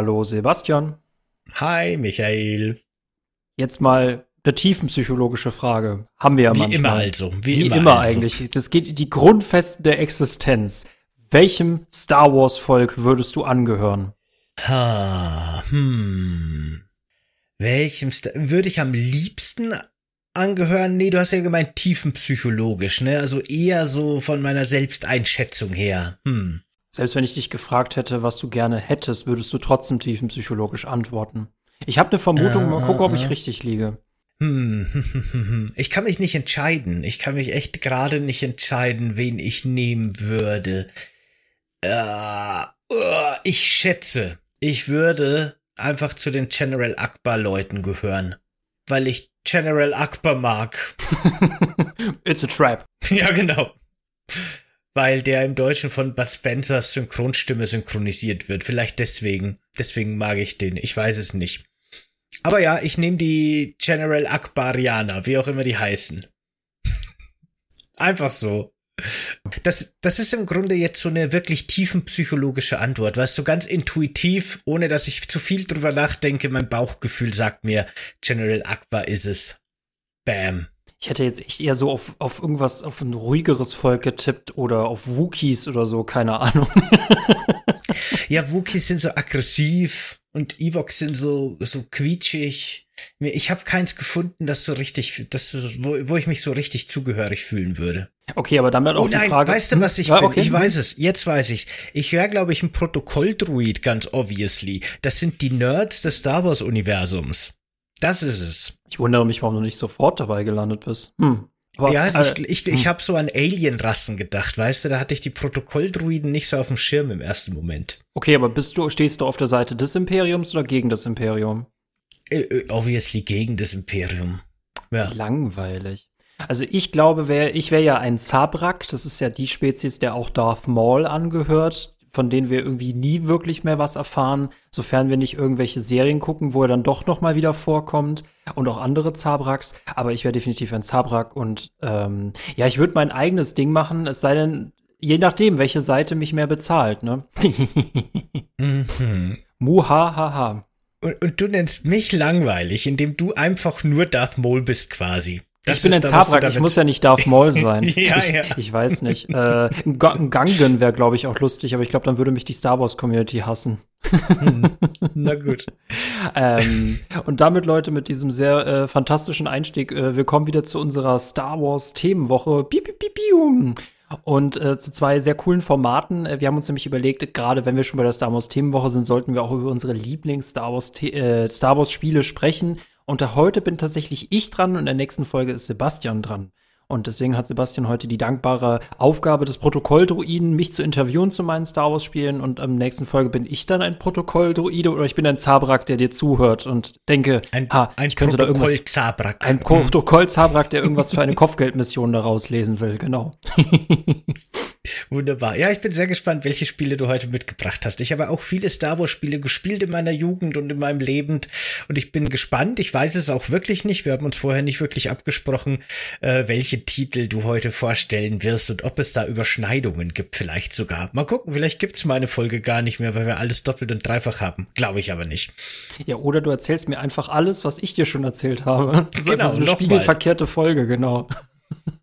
Hallo Sebastian. Hi Michael. Jetzt mal eine tiefenpsychologische Frage. Haben wir ja wie manchmal. Immer also. Wie, wie immer, immer also. eigentlich. Das geht die Grundfesten der Existenz. Welchem Star Wars Volk würdest du angehören? Ha, hm. Welchem Star würde ich am liebsten angehören? Nee, du hast ja gemeint tiefenpsychologisch, ne? Also eher so von meiner Selbsteinschätzung her. Hm. Selbst wenn ich dich gefragt hätte, was du gerne hättest, würdest du trotzdem tiefenpsychologisch antworten. Ich habe eine Vermutung, mal gucken, ob ich richtig liege. Hm. Ich kann mich nicht entscheiden. Ich kann mich echt gerade nicht entscheiden, wen ich nehmen würde. Ich schätze, ich würde einfach zu den General Akbar Leuten gehören, weil ich General Akbar mag. It's a trap. Ja, genau. Weil der im Deutschen von Bud Spencers Synchronstimme synchronisiert wird. Vielleicht deswegen. Deswegen mag ich den. Ich weiß es nicht. Aber ja, ich nehme die General Akbarianer, wie auch immer die heißen. Einfach so. Das, das ist im Grunde jetzt so eine wirklich tiefenpsychologische Antwort, weißt du, ganz intuitiv, ohne dass ich zu viel drüber nachdenke, mein Bauchgefühl sagt mir, General Akbar ist es. Bam. Ich hätte jetzt echt eher so auf, auf irgendwas, auf ein ruhigeres Volk getippt oder auf Wookies oder so, keine Ahnung. ja, Wookies sind so aggressiv und Evox sind so, so quietschig. Ich habe keins gefunden, das so richtig, das, wo, wo ich mich so richtig zugehörig fühlen würde. Okay, aber dann auch oh nein, die Frage. Weißt du, was ich ja, bin? Okay. Ich weiß es. Jetzt weiß ich's. Ich wäre, glaube ich, ein Protokolldruid, ganz obviously. Das sind die Nerds des Star Wars Universums. Das ist es. Ich wundere mich, warum du nicht sofort dabei gelandet bist. Hm. Aber, ja, äh, ich, ich, ich hm. habe so an Alienrassen gedacht, weißt du, da hatte ich die Protokolldruiden nicht so auf dem Schirm im ersten Moment. Okay, aber bist du, stehst du auf der Seite des Imperiums oder gegen das Imperium? Äh, äh obviously gegen das Imperium. Ja. Langweilig. Also ich glaube, wär, ich wäre ja ein Zabrak, das ist ja die Spezies, der auch Darth Maul angehört von denen wir irgendwie nie wirklich mehr was erfahren, sofern wir nicht irgendwelche Serien gucken, wo er dann doch noch mal wieder vorkommt und auch andere Zabraks. Aber ich wäre definitiv ein Zabrak und ähm, ja, ich würde mein eigenes Ding machen, es sei denn, je nachdem, welche Seite mich mehr bezahlt, ne? mhm. Muhahaha. Und, und du nennst mich langweilig, indem du einfach nur Darth Maul bist quasi. Das ich bin ein Zabrak, ich muss ja nicht Darth Maul sein. ja, ich, ja. ich weiß nicht. Äh, ein Gangen wäre, glaube ich, auch lustig, aber ich glaube, dann würde mich die Star Wars Community hassen. Na gut. ähm, und damit, Leute, mit diesem sehr äh, fantastischen Einstieg, äh, wir kommen wieder zu unserer Star Wars Themenwoche. Piu, piu, piu, und äh, zu zwei sehr coolen Formaten. Äh, wir haben uns nämlich überlegt, gerade wenn wir schon bei der Star Wars Themenwoche sind, sollten wir auch über unsere Lieblings-Star Wars, äh, Star Wars Spiele sprechen. Und heute bin tatsächlich ich dran und in der nächsten Folge ist Sebastian dran. Und deswegen hat Sebastian heute die dankbare Aufgabe des Protokolldruiden, mich zu interviewen zu meinen Star Wars Spielen. Und am nächsten Folge bin ich dann ein Protokolldruide oder ich bin ein Zabrak, der dir zuhört und denke, ein, ha, ein ich könnte da irgendwas. Zabrak. Ein Protokoll-Zabrak, der irgendwas für eine Kopfgeldmission daraus lesen will, genau. Wunderbar. Ja, ich bin sehr gespannt, welche Spiele du heute mitgebracht hast. Ich habe auch viele Star Wars Spiele gespielt in meiner Jugend und in meinem Leben und ich bin gespannt. Ich weiß es auch wirklich nicht. Wir haben uns vorher nicht wirklich abgesprochen, äh, welche Titel du heute vorstellen wirst und ob es da Überschneidungen gibt, vielleicht sogar. Mal gucken, vielleicht gibt's mal eine Folge gar nicht mehr, weil wir alles doppelt und dreifach haben. Glaube ich aber nicht. Ja, oder du erzählst mir einfach alles, was ich dir schon erzählt habe. Das genau, ist so eine spiegelverkehrte Folge, genau.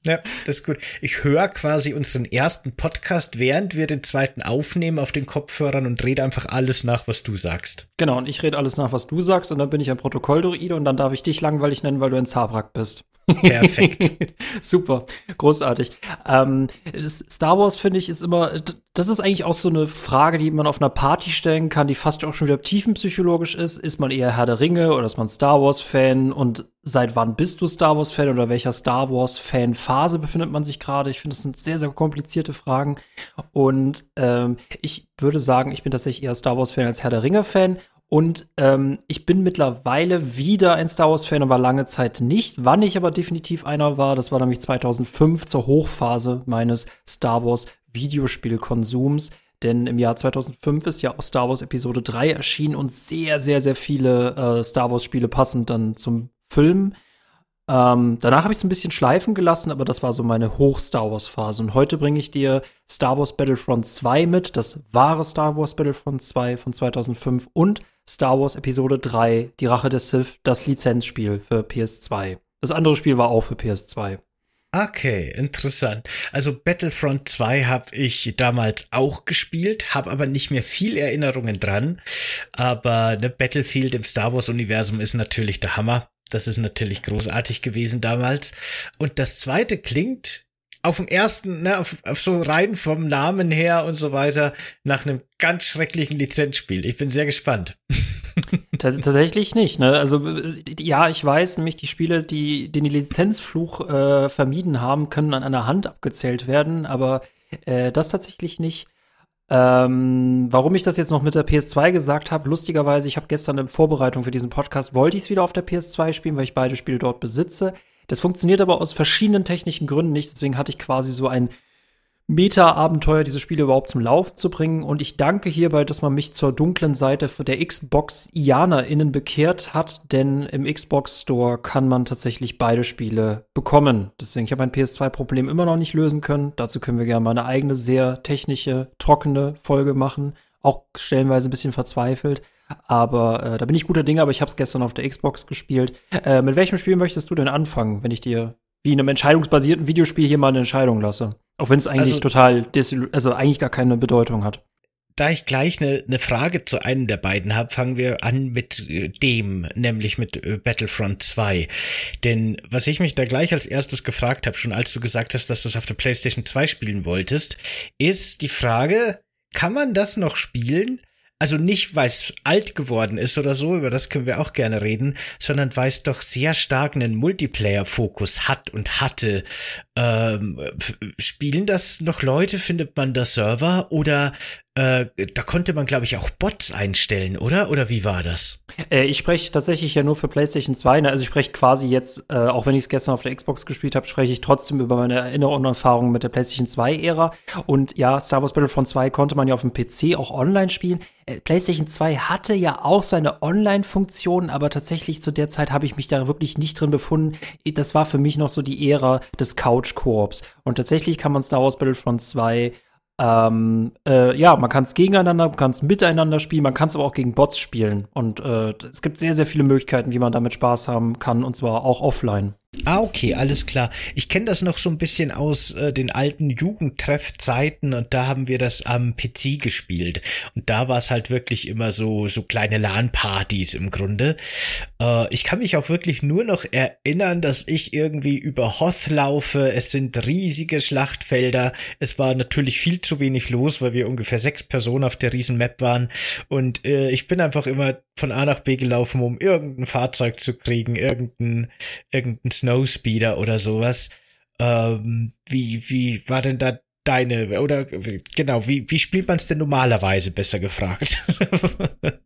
Ja, das ist gut. Ich höre quasi unseren ersten Podcast, während wir den zweiten aufnehmen, auf den Kopfhörern und rede einfach alles nach, was du sagst. Genau, und ich rede alles nach, was du sagst, und dann bin ich ein Protokolldruide und dann darf ich dich langweilig nennen, weil du ein Zabrak bist. Perfekt. Super, großartig. Ähm, Star Wars, finde ich, ist immer, das ist eigentlich auch so eine Frage, die man auf einer Party stellen kann, die fast auch schon wieder tiefenpsychologisch ist. Ist man eher Herr der Ringe oder ist man Star Wars-Fan? Und seit wann bist du Star Wars-Fan oder welcher Star Wars-Fan-Phase befindet man sich gerade? Ich finde, das sind sehr, sehr komplizierte Fragen. Und ähm, ich würde sagen, ich bin tatsächlich eher Star Wars-Fan als Herr der Ringe-Fan. Und ähm, ich bin mittlerweile wieder ein Star Wars-Fan und war lange Zeit nicht. Wann ich aber definitiv einer war, das war nämlich 2005 zur Hochphase meines Star Wars-Videospielkonsums. Denn im Jahr 2005 ist ja auch Star Wars Episode 3 erschienen und sehr, sehr, sehr viele äh, Star Wars-Spiele passend dann zum Film. Ähm, danach habe ich es ein bisschen schleifen gelassen, aber das war so meine Hoch-Star Wars-Phase. Und heute bringe ich dir Star Wars Battlefront 2 mit, das wahre Star Wars Battlefront 2 von 2005 und Star Wars Episode 3, Die Rache des Sith, das Lizenzspiel für PS2. Das andere Spiel war auch für PS2. Okay, interessant. Also Battlefront 2 habe ich damals auch gespielt, habe aber nicht mehr viel Erinnerungen dran. Aber ne, Battlefield im Star Wars Universum ist natürlich der Hammer. Das ist natürlich großartig gewesen damals. Und das zweite klingt auf dem ersten, ne, auf, auf so rein vom Namen her und so weiter, nach einem ganz schrecklichen Lizenzspiel. Ich bin sehr gespannt. Tatsächlich nicht, ne? Also ja, ich weiß nämlich, die Spiele, die den Lizenzfluch äh, vermieden haben, können an einer Hand abgezählt werden, aber äh, das tatsächlich nicht. Ähm, warum ich das jetzt noch mit der PS2 gesagt habe, lustigerweise, ich habe gestern in Vorbereitung für diesen Podcast, wollte ich es wieder auf der PS2 spielen, weil ich beide Spiele dort besitze. Das funktioniert aber aus verschiedenen technischen Gründen nicht, deswegen hatte ich quasi so ein Meta-Abenteuer, diese Spiele überhaupt zum Laufen zu bringen. Und ich danke hierbei, dass man mich zur dunklen Seite der Xbox-IanerInnen bekehrt hat, denn im Xbox Store kann man tatsächlich beide Spiele bekommen. Deswegen, ich habe mein PS2-Problem immer noch nicht lösen können. Dazu können wir gerne mal eine eigene, sehr technische, trockene Folge machen. Auch stellenweise ein bisschen verzweifelt. Aber äh, da bin ich guter Dinge, aber ich habe es gestern auf der Xbox gespielt. Äh, mit welchem Spiel möchtest du denn anfangen, wenn ich dir wie in einem entscheidungsbasierten Videospiel hier mal eine Entscheidung lasse. Auch wenn es eigentlich also, total, also eigentlich gar keine Bedeutung hat. Da ich gleich eine, eine Frage zu einem der beiden habe, fangen wir an mit äh, dem, nämlich mit äh, Battlefront 2. Denn was ich mich da gleich als erstes gefragt habe, schon als du gesagt hast, dass du es auf der PlayStation 2 spielen wolltest, ist die Frage, kann man das noch spielen? Also nicht, weil es alt geworden ist oder so, über das können wir auch gerne reden, sondern weil es doch sehr stark einen Multiplayer-Fokus hat und hatte. Ähm, spielen das noch Leute? Findet man da Server? Oder äh, da konnte man, glaube ich, auch Bots einstellen, oder? Oder wie war das? Äh, ich spreche tatsächlich ja nur für PlayStation 2. Ne? Also ich spreche quasi jetzt, äh, auch wenn ich es gestern auf der Xbox gespielt habe, spreche ich trotzdem über meine Erinnerungen und Erfahrungen mit der PlayStation 2-Ära. Und ja, Star Wars Battlefront 2 konnte man ja auf dem PC auch online spielen. Äh, PlayStation 2 hatte ja auch seine Online-Funktion, aber tatsächlich zu der Zeit habe ich mich da wirklich nicht drin befunden. Das war für mich noch so die Ära des Couch-Koops. Und tatsächlich kann man Star Wars Battlefront 2 ähm, äh, ja, man kann es gegeneinander, man kann es miteinander spielen, man kann es aber auch gegen Bots spielen. Und äh, es gibt sehr, sehr viele Möglichkeiten, wie man damit Spaß haben kann, und zwar auch offline. Ah, okay, alles klar. Ich kenne das noch so ein bisschen aus äh, den alten Jugendtreffzeiten und da haben wir das am PC gespielt. Und da war es halt wirklich immer so, so kleine LAN-Partys im Grunde. Äh, ich kann mich auch wirklich nur noch erinnern, dass ich irgendwie über Hoth laufe. Es sind riesige Schlachtfelder. Es war natürlich viel zu wenig los, weil wir ungefähr sechs Personen auf der riesen Map waren. Und äh, ich bin einfach immer von A nach B gelaufen, um irgendein Fahrzeug zu kriegen, irgendein, irgendein Snowspeeder oder sowas. Ähm, wie, wie war denn da deine, oder genau, wie, wie spielt man es denn normalerweise, besser gefragt?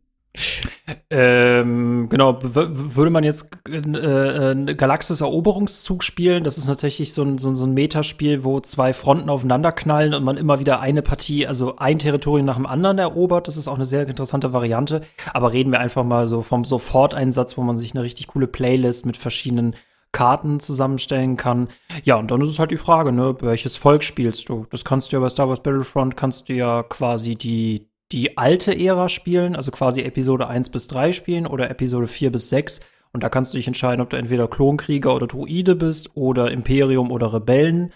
Ähm, genau, würde man jetzt äh, äh, Galaxis Eroberungszug spielen, das ist tatsächlich so ein, so, so ein Metaspiel, wo zwei Fronten aufeinander knallen und man immer wieder eine Partie, also ein Territorium nach dem anderen erobert. Das ist auch eine sehr interessante Variante. Aber reden wir einfach mal so vom Soforteinsatz, wo man sich eine richtig coole Playlist mit verschiedenen Karten zusammenstellen kann. Ja, und dann ist es halt die Frage, ne, welches Volk spielst du? Das kannst du ja bei Star Wars Battlefront, kannst du ja quasi die die alte Ära spielen, also quasi Episode 1 bis 3 spielen oder Episode 4 bis 6. Und da kannst du dich entscheiden, ob du entweder Klonkrieger oder Druide bist oder Imperium oder Rebellen.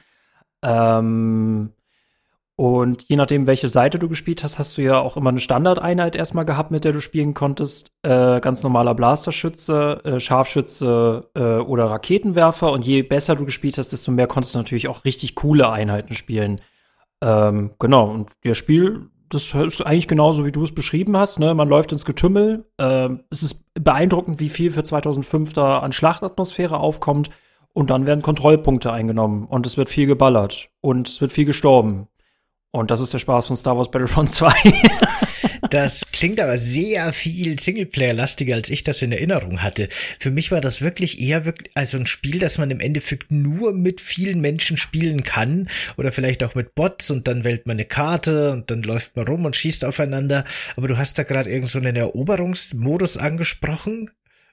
Ähm, und je nachdem, welche Seite du gespielt hast, hast du ja auch immer eine Standardeinheit erstmal gehabt, mit der du spielen konntest. Äh, ganz normaler Blasterschütze, äh, Scharfschütze äh, oder Raketenwerfer. Und je besser du gespielt hast, desto mehr konntest du natürlich auch richtig coole Einheiten spielen. Ähm, genau, und das Spiel das ist eigentlich genauso, wie du es beschrieben hast. Ne? Man läuft ins Getümmel. Ähm, es ist beeindruckend, wie viel für 2005 da an Schlachtatmosphäre aufkommt. Und dann werden Kontrollpunkte eingenommen. Und es wird viel geballert. Und es wird viel gestorben. Und das ist der Spaß von Star Wars Battlefront 2. Das klingt aber sehr viel Singleplayer-lastiger, als ich das in Erinnerung hatte. Für mich war das wirklich eher wirklich, also ein Spiel, das man im Endeffekt nur mit vielen Menschen spielen kann oder vielleicht auch mit Bots und dann wählt man eine Karte und dann läuft man rum und schießt aufeinander. Aber du hast da gerade irgend so einen Eroberungsmodus angesprochen.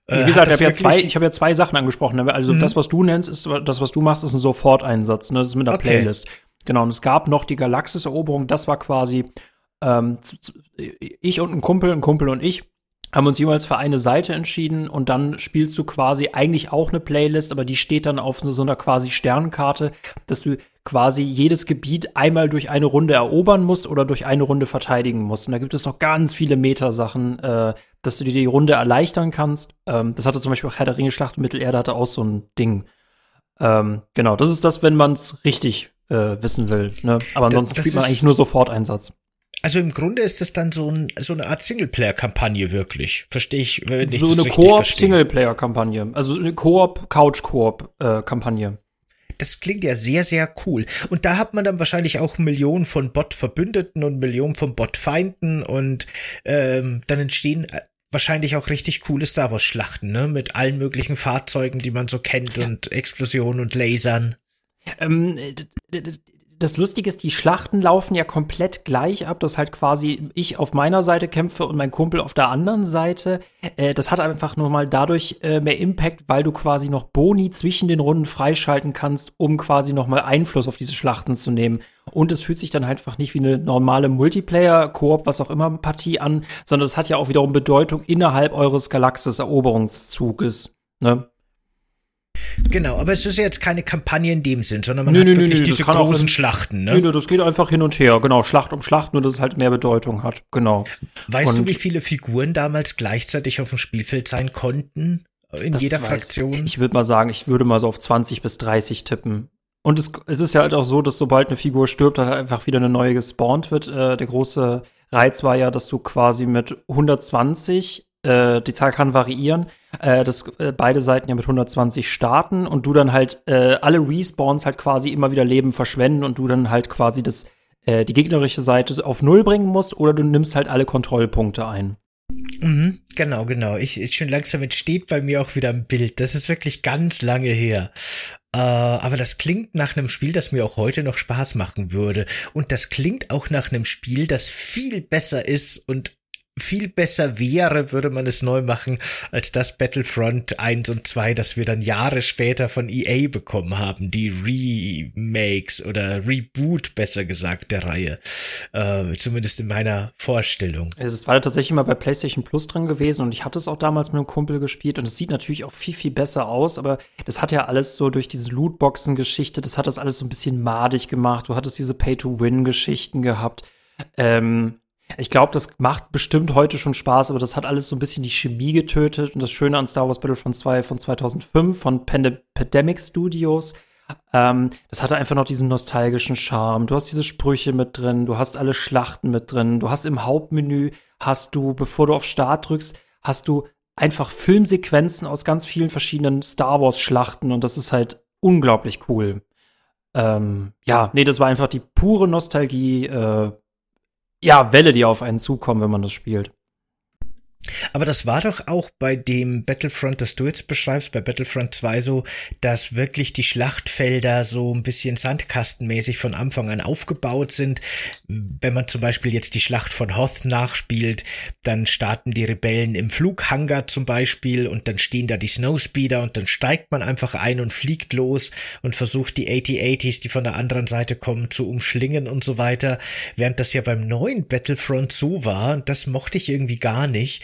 Wie gesagt, ich habe ja zwei, ich habe ja zwei Sachen angesprochen. Also mhm. das, was du nennst, ist das, was du machst, ist ein Soforteinsatz. Ne? Das ist mit einer okay. Playlist. Genau. Und es gab noch die Galaxis-Eroberung. Das war quasi ähm, ich und ein Kumpel, ein Kumpel und ich haben uns jeweils für eine Seite entschieden und dann spielst du quasi eigentlich auch eine Playlist, aber die steht dann auf so einer quasi Sternkarte, dass du quasi jedes Gebiet einmal durch eine Runde erobern musst oder durch eine Runde verteidigen musst. Und da gibt es noch ganz viele Metasachen, äh, dass du dir die Runde erleichtern kannst. Ähm, das hatte zum Beispiel auch Herr der Ringe Schlacht Mittelerde hatte auch so ein Ding. Ähm, genau, das ist das, wenn man es richtig äh, wissen will. Ne? Aber ansonsten das, das spielt man eigentlich nur Sofort-Einsatz. Also im Grunde ist es dann so, ein, so eine Art Singleplayer-Kampagne wirklich. Verstehe ich, wenn ich So eine Koop-Singleplayer-Kampagne. Also eine Koop, Couch-Koop-Kampagne. Äh, das klingt ja sehr, sehr cool. Und da hat man dann wahrscheinlich auch Millionen von Bot-Verbündeten und Millionen von Bot-Feinden und ähm, dann entstehen äh, wahrscheinlich auch richtig coole Star Wars-Schlachten, ne? Mit allen möglichen Fahrzeugen, die man so kennt ja. und Explosionen und Lasern. Ähm, das Lustige ist, die Schlachten laufen ja komplett gleich ab, dass halt quasi ich auf meiner Seite kämpfe und mein Kumpel auf der anderen Seite. Äh, das hat einfach nur mal dadurch äh, mehr Impact, weil du quasi noch Boni zwischen den Runden freischalten kannst, um quasi noch mal Einfluss auf diese Schlachten zu nehmen. Und es fühlt sich dann einfach nicht wie eine normale Multiplayer, Koop, was auch immer Partie an, sondern es hat ja auch wiederum Bedeutung innerhalb eures Galaxis-Eroberungszuges. Ne? Genau, aber es ist ja jetzt keine Kampagne in dem Sinn, sondern man nö, hat nö, wirklich nö, diese großen Schlachten. Ne? Nö, das geht einfach hin und her. Genau, Schlacht um Schlacht, nur dass es halt mehr Bedeutung hat. Genau. Weißt und du, wie viele Figuren damals gleichzeitig auf dem Spielfeld sein konnten? In jeder Fraktion? Ich, ich würde mal sagen, ich würde mal so auf 20 bis 30 tippen. Und es, es ist ja halt auch so, dass sobald eine Figur stirbt, dann halt einfach wieder eine neue gespawnt wird. Äh, der große Reiz war ja, dass du quasi mit 120 äh, die Zahl kann variieren, äh, dass äh, beide Seiten ja mit 120 starten und du dann halt äh, alle Respawns halt quasi immer wieder Leben verschwenden und du dann halt quasi das, äh, die gegnerische Seite auf Null bringen musst oder du nimmst halt alle Kontrollpunkte ein. Mhm, genau, genau. Ich, ich schon langsam entsteht bei mir auch wieder ein Bild. Das ist wirklich ganz lange her. Äh, aber das klingt nach einem Spiel, das mir auch heute noch Spaß machen würde. Und das klingt auch nach einem Spiel, das viel besser ist und viel besser wäre, würde man es neu machen, als das Battlefront 1 und 2, das wir dann Jahre später von EA bekommen haben, die Remakes oder Reboot, besser gesagt, der Reihe. Äh, zumindest in meiner Vorstellung. Also es war tatsächlich mal bei PlayStation Plus drin gewesen und ich hatte es auch damals mit einem Kumpel gespielt und es sieht natürlich auch viel, viel besser aus, aber das hat ja alles so durch diese Lootboxen-Geschichte, das hat das alles so ein bisschen madig gemacht. Du hattest diese Pay-to-Win-Geschichten gehabt. Ähm, ich glaube, das macht bestimmt heute schon Spaß, aber das hat alles so ein bisschen die Chemie getötet. Und das Schöne an Star Wars Battlefront 2 von 2005 von Pandemic Studios, ähm, das hatte einfach noch diesen nostalgischen Charme. Du hast diese Sprüche mit drin, du hast alle Schlachten mit drin, du hast im Hauptmenü, hast du, bevor du auf Start drückst, hast du einfach Filmsequenzen aus ganz vielen verschiedenen Star Wars Schlachten und das ist halt unglaublich cool. Ähm, ja, nee, das war einfach die pure Nostalgie. Äh, ja, Welle, die auf einen zukommen, wenn man das spielt. Aber das war doch auch bei dem Battlefront, das du jetzt beschreibst, bei Battlefront 2 so, dass wirklich die Schlachtfelder so ein bisschen sandkastenmäßig von Anfang an aufgebaut sind. Wenn man zum Beispiel jetzt die Schlacht von Hoth nachspielt, dann starten die Rebellen im Flughangar zum Beispiel und dann stehen da die Snowspeeder und dann steigt man einfach ein und fliegt los und versucht die AT-80s, die von der anderen Seite kommen, zu umschlingen und so weiter. Während das ja beim neuen Battlefront so war, und das mochte ich irgendwie gar nicht,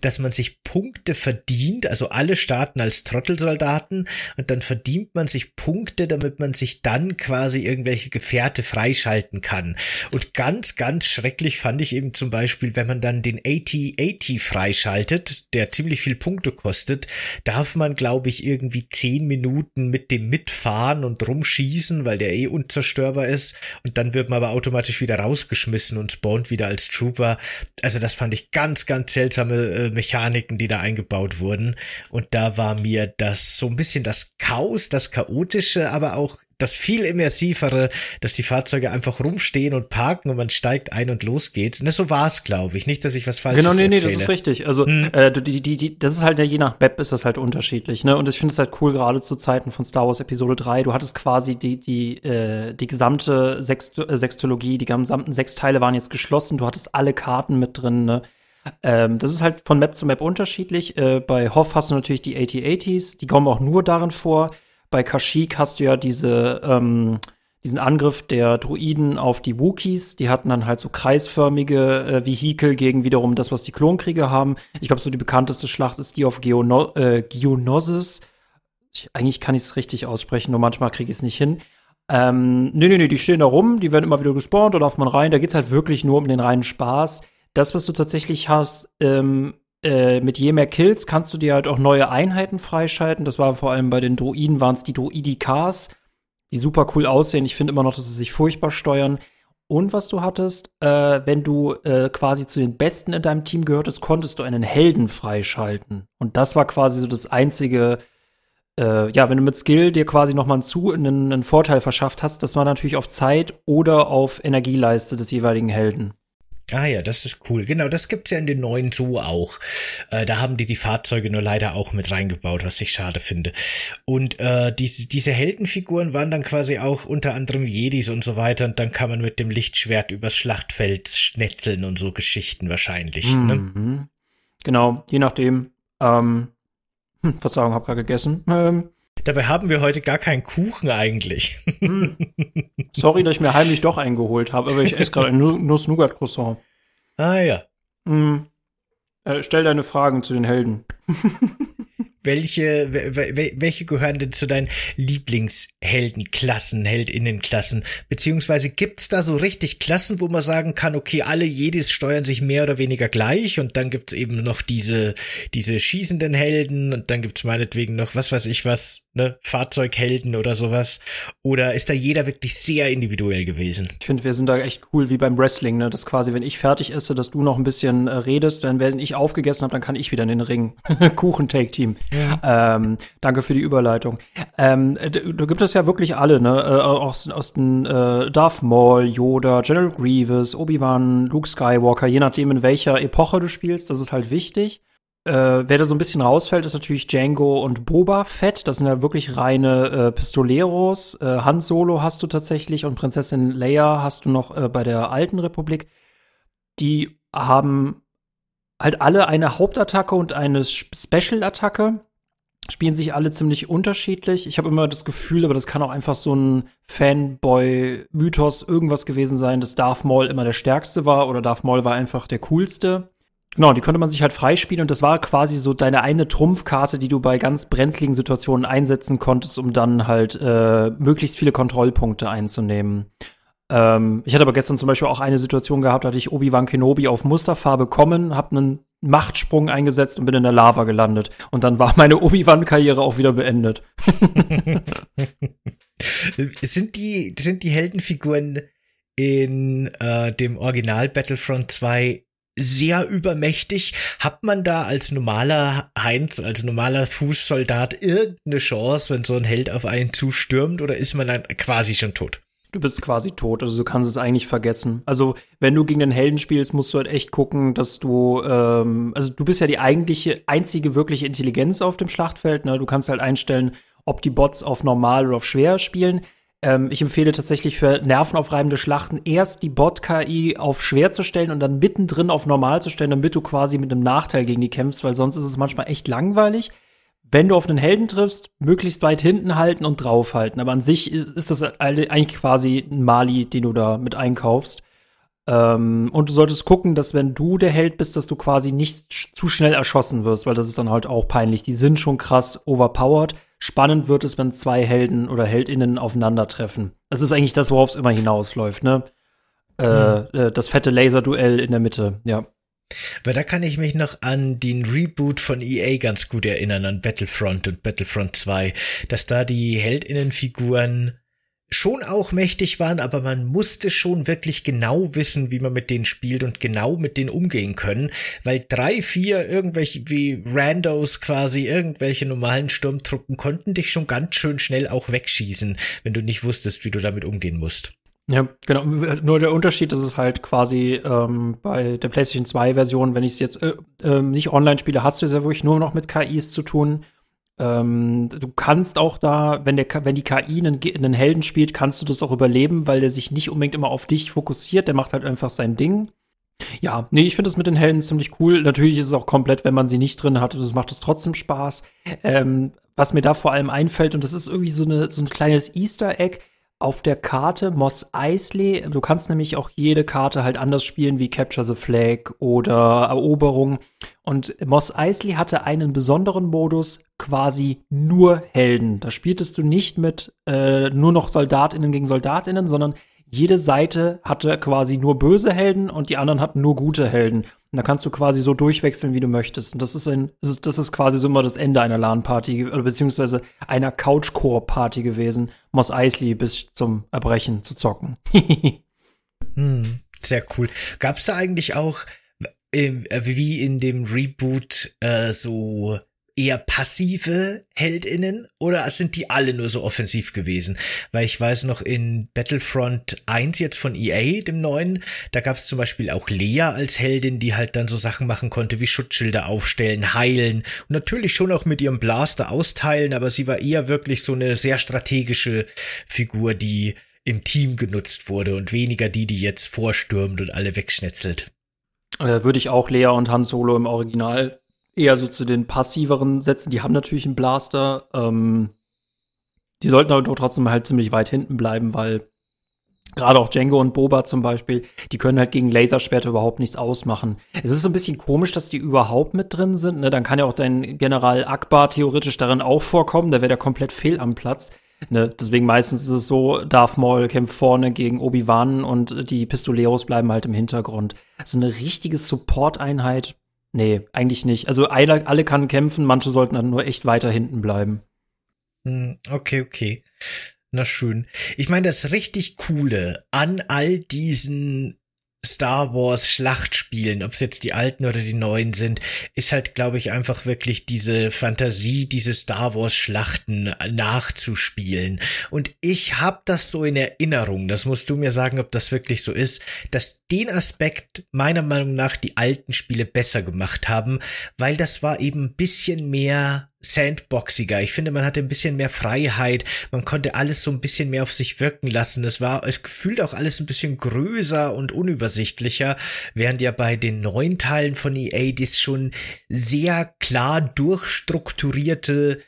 dass man sich Punkte verdient, also alle starten als Trottelsoldaten und dann verdient man sich Punkte, damit man sich dann quasi irgendwelche Gefährte freischalten kann. Und ganz, ganz schrecklich fand ich eben zum Beispiel, wenn man dann den AT-80 freischaltet, der ziemlich viel Punkte kostet, darf man, glaube ich, irgendwie zehn Minuten mit dem mitfahren und rumschießen, weil der eh unzerstörbar ist und dann wird man aber automatisch wieder rausgeschmissen und spawnt wieder als Trooper. Also das fand ich ganz, ganz seltsame äh, Mechaniken, die da eingebaut wurden. Und da war mir das so ein bisschen das Chaos, das Chaotische, aber auch das viel immersivere, dass die Fahrzeuge einfach rumstehen und parken und man steigt ein und los geht's. Ne, so war's, glaube ich. Nicht, dass ich was falsches Genau, nee, nee, das ist richtig. Also, hm. äh, die, die, die, das ist halt ja je nach Map ist das halt unterschiedlich, ne? Und ich finde es halt cool, gerade zu Zeiten von Star Wars Episode 3. Du hattest quasi die, die, äh, die gesamte Sext äh, Sextologie, die gesamten sechs Teile waren jetzt geschlossen. Du hattest alle Karten mit drin, ne? Ähm, das ist halt von Map zu Map unterschiedlich. Äh, bei Hoff hast du natürlich die AT-80s, die kommen auch nur darin vor. Bei Kashyyyk hast du ja diese, ähm, diesen Angriff der Druiden auf die Wookiees. Die hatten dann halt so kreisförmige äh, Vehikel gegen wiederum das, was die Klonkriege haben. Ich glaube, so die bekannteste Schlacht ist die auf Geono äh, Geonosis. Ich, eigentlich kann ich es richtig aussprechen, nur manchmal kriege ich es nicht hin. Ähm, nee, nee, nee, die stehen da rum, die werden immer wieder gespawnt, da darf man rein. Da geht's halt wirklich nur um den reinen Spaß. Das, was du tatsächlich hast, ähm, äh, mit je mehr Kills kannst du dir halt auch neue Einheiten freischalten. Das war vor allem bei den Druiden, waren es die Druidikars, die super cool aussehen. Ich finde immer noch, dass sie sich furchtbar steuern. Und was du hattest, äh, wenn du äh, quasi zu den Besten in deinem Team gehörtest, konntest du einen Helden freischalten. Und das war quasi so das einzige äh, ja, wenn du mit Skill dir quasi noch mal einen, zu, einen, einen Vorteil verschafft hast, das war natürlich auf Zeit oder auf Energieleiste des jeweiligen Helden. Ah ja, das ist cool. Genau, das gibt's ja in den neuen so auch. Äh, da haben die die Fahrzeuge nur leider auch mit reingebaut, was ich schade finde. Und äh, diese, diese Heldenfiguren waren dann quasi auch unter anderem Jedis und so weiter. Und dann kann man mit dem Lichtschwert übers Schlachtfeld schnetzeln und so Geschichten wahrscheinlich. Ne? Mhm. Ne? Genau, je nachdem. Ähm, hm, Verzeihung, hab gerade gegessen. Ähm, Dabei haben wir heute gar keinen Kuchen eigentlich. Hm. Sorry, dass ich mir heimlich doch eingeholt habe, aber ich esse gerade ein Nuss-Nougat-Croissant. Ah ja. Hm. Äh, stell deine Fragen zu den Helden. Welche, welche gehören denn zu deinen Lieblingsheldenklassen, Heldinnenklassen? Beziehungsweise gibt's da so richtig Klassen, wo man sagen kann, okay, alle jedes steuern sich mehr oder weniger gleich und dann gibt's eben noch diese, diese schießenden Helden und dann gibt's meinetwegen noch was weiß ich was, ne, Fahrzeughelden oder sowas? Oder ist da jeder wirklich sehr individuell gewesen? Ich finde, wir sind da echt cool wie beim Wrestling, ne? Das quasi, wenn ich fertig esse, dass du noch ein bisschen äh, redest, dann wenn ich aufgegessen habe, dann kann ich wieder in den Ring. Kuchen-Take-Team. Ja. Ähm, danke für die Überleitung. Ähm, da gibt es ja wirklich alle, ne? Äh, aus, aus den äh, Darth Maul, Yoda, General Grievous, Obi-Wan, Luke Skywalker, je nachdem, in welcher Epoche du spielst, das ist halt wichtig. Äh, wer da so ein bisschen rausfällt, ist natürlich Django und Boba Fett. Das sind ja wirklich reine äh, Pistoleros. Äh, Han Solo hast du tatsächlich und Prinzessin Leia hast du noch äh, bei der alten Republik. Die haben halt alle eine Hauptattacke und eine Special-Attacke. Spielen sich alle ziemlich unterschiedlich. Ich habe immer das Gefühl, aber das kann auch einfach so ein Fanboy-Mythos irgendwas gewesen sein, dass Darth Maul immer der stärkste war oder Darth Maul war einfach der coolste. Genau, die konnte man sich halt freispielen und das war quasi so deine eine Trumpfkarte, die du bei ganz brenzligen Situationen einsetzen konntest, um dann halt äh, möglichst viele Kontrollpunkte einzunehmen. Ähm, ich hatte aber gestern zum Beispiel auch eine Situation gehabt, hatte ich Obi-Wan Kenobi auf Mustafa bekommen, hab einen Machtsprung eingesetzt und bin in der Lava gelandet. Und dann war meine Obi-Wan-Karriere auch wieder beendet. sind die, sind die Heldenfiguren in äh, dem Original Battlefront 2 sehr übermächtig. Hat man da als normaler Heinz, als normaler Fußsoldat irgendeine Chance, wenn so ein Held auf einen zustürmt oder ist man dann quasi schon tot? Du bist quasi tot, also du kannst es eigentlich vergessen. Also, wenn du gegen den Helden spielst, musst du halt echt gucken, dass du, ähm, also du bist ja die eigentliche, einzige wirkliche Intelligenz auf dem Schlachtfeld. Ne? Du kannst halt einstellen, ob die Bots auf normal oder auf schwer spielen. Ähm, ich empfehle tatsächlich für nervenaufreibende Schlachten erst die Bot-KI auf schwer zu stellen und dann mittendrin auf normal zu stellen, damit du quasi mit einem Nachteil gegen die kämpfst, weil sonst ist es manchmal echt langweilig. Wenn du auf einen Helden triffst, möglichst weit hinten halten und draufhalten. Aber an sich ist, ist das eigentlich quasi ein Mali, den du da mit einkaufst. Ähm, und du solltest gucken, dass wenn du der Held bist, dass du quasi nicht sch zu schnell erschossen wirst, weil das ist dann halt auch peinlich. Die sind schon krass overpowered. Spannend wird es, wenn zwei Helden oder Heldinnen aufeinandertreffen. Das ist eigentlich das, worauf es immer hinausläuft, ne? Äh, mhm. Äh, das fette Laserduell in der Mitte, ja. Weil da kann ich mich noch an den Reboot von EA ganz gut erinnern, an Battlefront und Battlefront 2, dass da die Heldinnenfiguren schon auch mächtig waren, aber man musste schon wirklich genau wissen, wie man mit denen spielt und genau mit denen umgehen können, weil drei, vier irgendwelche wie Randos quasi irgendwelche normalen Sturmtruppen konnten dich schon ganz schön schnell auch wegschießen, wenn du nicht wusstest, wie du damit umgehen musst. Ja, genau. Nur der Unterschied ist es halt quasi ähm, bei der PlayStation 2 Version, wenn ich es jetzt äh, äh, nicht online spiele, hast du es ja wirklich nur noch mit KIs zu tun ähm, du kannst auch da, wenn, der, wenn die KI einen, einen Helden spielt, kannst du das auch überleben, weil der sich nicht unbedingt immer auf dich fokussiert. Der macht halt einfach sein Ding. Ja, nee, ich finde das mit den Helden ziemlich cool. Natürlich ist es auch komplett, wenn man sie nicht drin hat, das macht es trotzdem Spaß. Ähm, was mir da vor allem einfällt, und das ist irgendwie so, eine, so ein kleines Easter Egg, auf der Karte Moss Eisley. Du kannst nämlich auch jede Karte halt anders spielen wie Capture the Flag oder Eroberung. Und Moss Eisley hatte einen besonderen Modus, quasi nur Helden. Da spieltest du nicht mit äh, nur noch Soldatinnen gegen Soldatinnen, sondern jede Seite hatte quasi nur böse Helden und die anderen hatten nur gute Helden. Und da kannst du quasi so durchwechseln, wie du möchtest. Und das ist ein, das ist quasi so immer das Ende einer LAN-Party, beziehungsweise einer Couch-Core-Party gewesen, Moss Eisley bis zum Erbrechen zu zocken. hm, sehr cool. Gab's da eigentlich auch, äh, wie in dem Reboot, äh, so eher passive Heldinnen oder sind die alle nur so offensiv gewesen? Weil ich weiß noch in Battlefront 1 jetzt von EA, dem neuen, da gab es zum Beispiel auch Lea als Heldin, die halt dann so Sachen machen konnte wie Schutzschilder aufstellen, heilen und natürlich schon auch mit ihrem Blaster austeilen, aber sie war eher wirklich so eine sehr strategische Figur, die im Team genutzt wurde und weniger die, die jetzt vorstürmt und alle wegschnetzelt. Äh, Würde ich auch Lea und Han Solo im Original eher so zu den passiveren setzen. Die haben natürlich einen Blaster. Ähm, die sollten aber trotzdem halt ziemlich weit hinten bleiben, weil gerade auch Django und Boba zum Beispiel, die können halt gegen Laserschwerter überhaupt nichts ausmachen. Es ist so ein bisschen komisch, dass die überhaupt mit drin sind. Ne? Dann kann ja auch dein General Akbar theoretisch darin auch vorkommen. Da wäre der komplett fehl am Platz. Ne? Deswegen meistens ist es so, Darth Maul kämpft vorne gegen Obi-Wan und die Pistoleros bleiben halt im Hintergrund. So eine richtige Support-Einheit Nee, eigentlich nicht. Also alle, alle kann kämpfen, manche sollten dann nur echt weiter hinten bleiben. Hm, okay, okay. Na schön. Ich meine, das richtig Coole an all diesen Star Wars Schlachtspielen, ob es jetzt die alten oder die neuen sind, ist halt, glaube ich, einfach wirklich diese Fantasie, diese Star Wars Schlachten nachzuspielen. Und ich habe das so in Erinnerung, das musst du mir sagen, ob das wirklich so ist, dass den Aspekt meiner Meinung nach die alten Spiele besser gemacht haben, weil das war eben ein bisschen mehr sandboxiger. Ich finde, man hatte ein bisschen mehr Freiheit. Man konnte alles so ein bisschen mehr auf sich wirken lassen. Es war, es gefühlt auch alles ein bisschen größer und unübersichtlicher, während ja bei den neuen Teilen von EA das schon sehr klar durchstrukturierte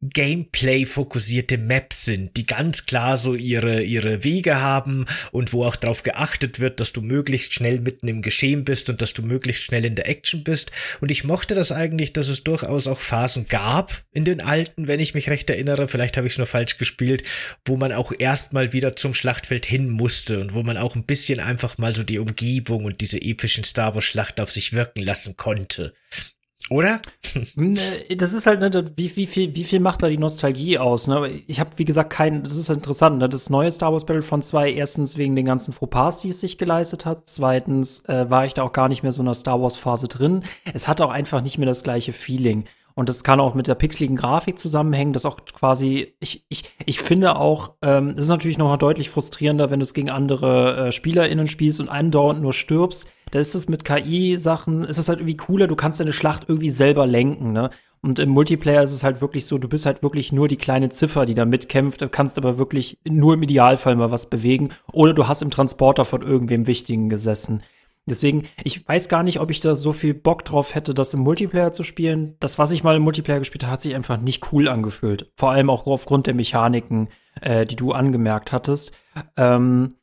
Gameplay-fokussierte Maps sind, die ganz klar so ihre, ihre Wege haben und wo auch darauf geachtet wird, dass du möglichst schnell mitten im Geschehen bist und dass du möglichst schnell in der Action bist. Und ich mochte das eigentlich, dass es durchaus auch Phasen gab in den alten, wenn ich mich recht erinnere, vielleicht habe ich es nur falsch gespielt, wo man auch erstmal wieder zum Schlachtfeld hin musste und wo man auch ein bisschen einfach mal so die Umgebung und diese epischen Star Wars Schlachten auf sich wirken lassen konnte. Oder? Ne, das ist halt, ne, wie, wie, viel, wie viel macht da die Nostalgie aus? Ne? Ich habe, wie gesagt, kein, das ist interessant, ne? das neue Star Wars Battlefront 2, erstens wegen den ganzen Fauxpas, die es sich geleistet hat, zweitens äh, war ich da auch gar nicht mehr so in der Star Wars Phase drin. Es hatte auch einfach nicht mehr das gleiche Feeling. Und das kann auch mit der pixeligen Grafik zusammenhängen, das auch quasi, ich, ich, ich finde auch, ähm, es ist natürlich noch mal deutlich frustrierender, wenn du es gegen andere äh, SpielerInnen spielst und andauernd nur stirbst. Da ist es mit KI-Sachen, ist es halt irgendwie cooler, du kannst deine Schlacht irgendwie selber lenken, ne? Und im Multiplayer ist es halt wirklich so, du bist halt wirklich nur die kleine Ziffer, die da mitkämpft, kannst aber wirklich nur im Idealfall mal was bewegen. Oder du hast im Transporter von irgendwem Wichtigen gesessen. Deswegen, ich weiß gar nicht, ob ich da so viel Bock drauf hätte, das im Multiplayer zu spielen. Das, was ich mal im Multiplayer gespielt habe, hat sich einfach nicht cool angefühlt. Vor allem auch aufgrund der Mechaniken, äh, die du angemerkt hattest. Ähm,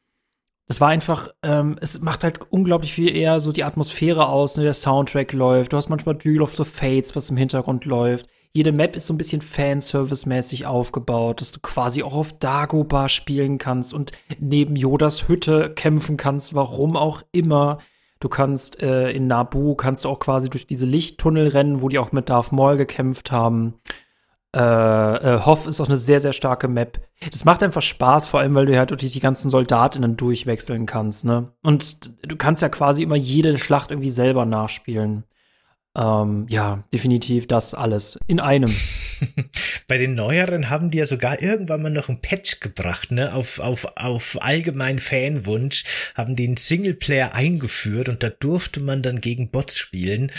das war einfach, ähm, es macht halt unglaublich viel eher so die Atmosphäre aus, ne? der Soundtrack läuft, du hast manchmal Duel of the Fates, was im Hintergrund läuft. Jede Map ist so ein bisschen Fanservice-mäßig aufgebaut, dass du quasi auch auf Dagobah spielen kannst und neben Yodas Hütte kämpfen kannst, warum auch immer. Du kannst äh, in Nabu kannst du auch quasi durch diese Lichttunnel rennen, wo die auch mit Darth Maul gekämpft haben. Äh, äh, Hoff ist auch eine sehr, sehr starke Map. Das macht einfach Spaß, vor allem, weil du halt durch die ganzen Soldatinnen durchwechseln kannst, ne? Und du kannst ja quasi immer jede Schlacht irgendwie selber nachspielen. Ähm, ja, definitiv das alles in einem. Bei den neueren haben die ja sogar irgendwann mal noch ein Patch gebracht, ne? Auf, auf, auf allgemein Fanwunsch haben die einen Singleplayer eingeführt und da durfte man dann gegen Bots spielen.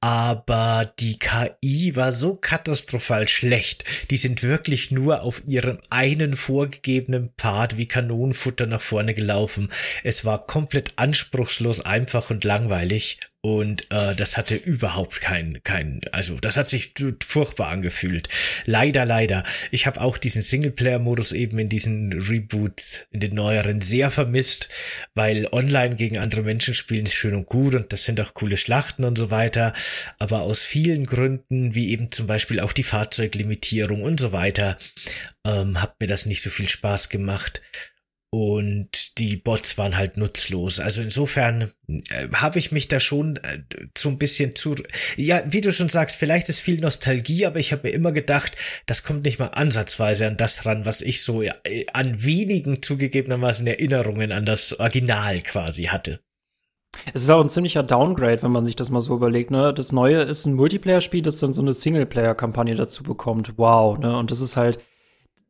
Aber die KI war so katastrophal schlecht. Die sind wirklich nur auf ihrem einen vorgegebenen Pfad wie Kanonenfutter nach vorne gelaufen. Es war komplett anspruchslos, einfach und langweilig. Und äh, das hatte überhaupt kein, kein, also das hat sich furchtbar angefühlt. Leider, leider. Ich habe auch diesen Singleplayer-Modus eben in diesen Reboots, in den neueren, sehr vermisst, weil online gegen andere Menschen spielen ist schön und gut und das sind auch coole Schlachten und so weiter. Aber aus vielen Gründen, wie eben zum Beispiel auch die Fahrzeuglimitierung und so weiter, ähm, hat mir das nicht so viel Spaß gemacht und die Bots waren halt nutzlos. Also insofern äh, habe ich mich da schon äh, so ein bisschen zu, ja, wie du schon sagst, vielleicht ist viel Nostalgie, aber ich habe mir immer gedacht, das kommt nicht mal ansatzweise an das ran, was ich so äh, an wenigen zugegebenermaßen Erinnerungen an das Original quasi hatte. Es ist auch ein ziemlicher Downgrade, wenn man sich das mal so überlegt. Ne? Das Neue ist ein Multiplayer-Spiel, das dann so eine Singleplayer-Kampagne dazu bekommt. Wow, ne? Und das ist halt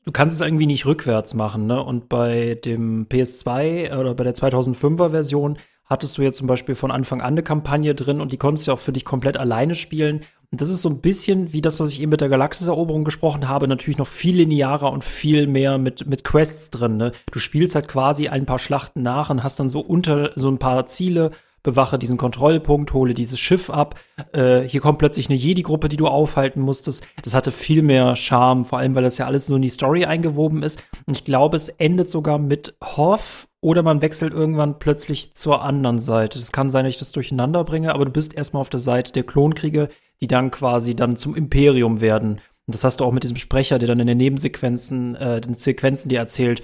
du kannst es irgendwie nicht rückwärts machen, ne? Und bei dem PS2 oder bei der 2005er Version hattest du jetzt zum Beispiel von Anfang an eine Kampagne drin und die konntest du auch für dich komplett alleine spielen. Und das ist so ein bisschen wie das, was ich eben mit der Galaxiseroberung gesprochen habe, natürlich noch viel linearer und viel mehr mit, mit Quests drin. Ne? Du spielst halt quasi ein paar Schlachten nach und hast dann so unter so ein paar Ziele bewache diesen Kontrollpunkt, hole dieses Schiff ab. Äh, hier kommt plötzlich eine Jedi-Gruppe, die du aufhalten musstest. Das hatte viel mehr Charme, vor allem weil das ja alles so in die Story eingewoben ist. Und ich glaube, es endet sogar mit Hoff oder man wechselt irgendwann plötzlich zur anderen Seite. Es kann sein, dass ich das durcheinander bringe, aber du bist erstmal auf der Seite der Klonkriege, die dann quasi dann zum Imperium werden. Und das hast du auch mit diesem Sprecher, der dann in den Nebensequenzen, äh, den Sequenzen dir erzählt,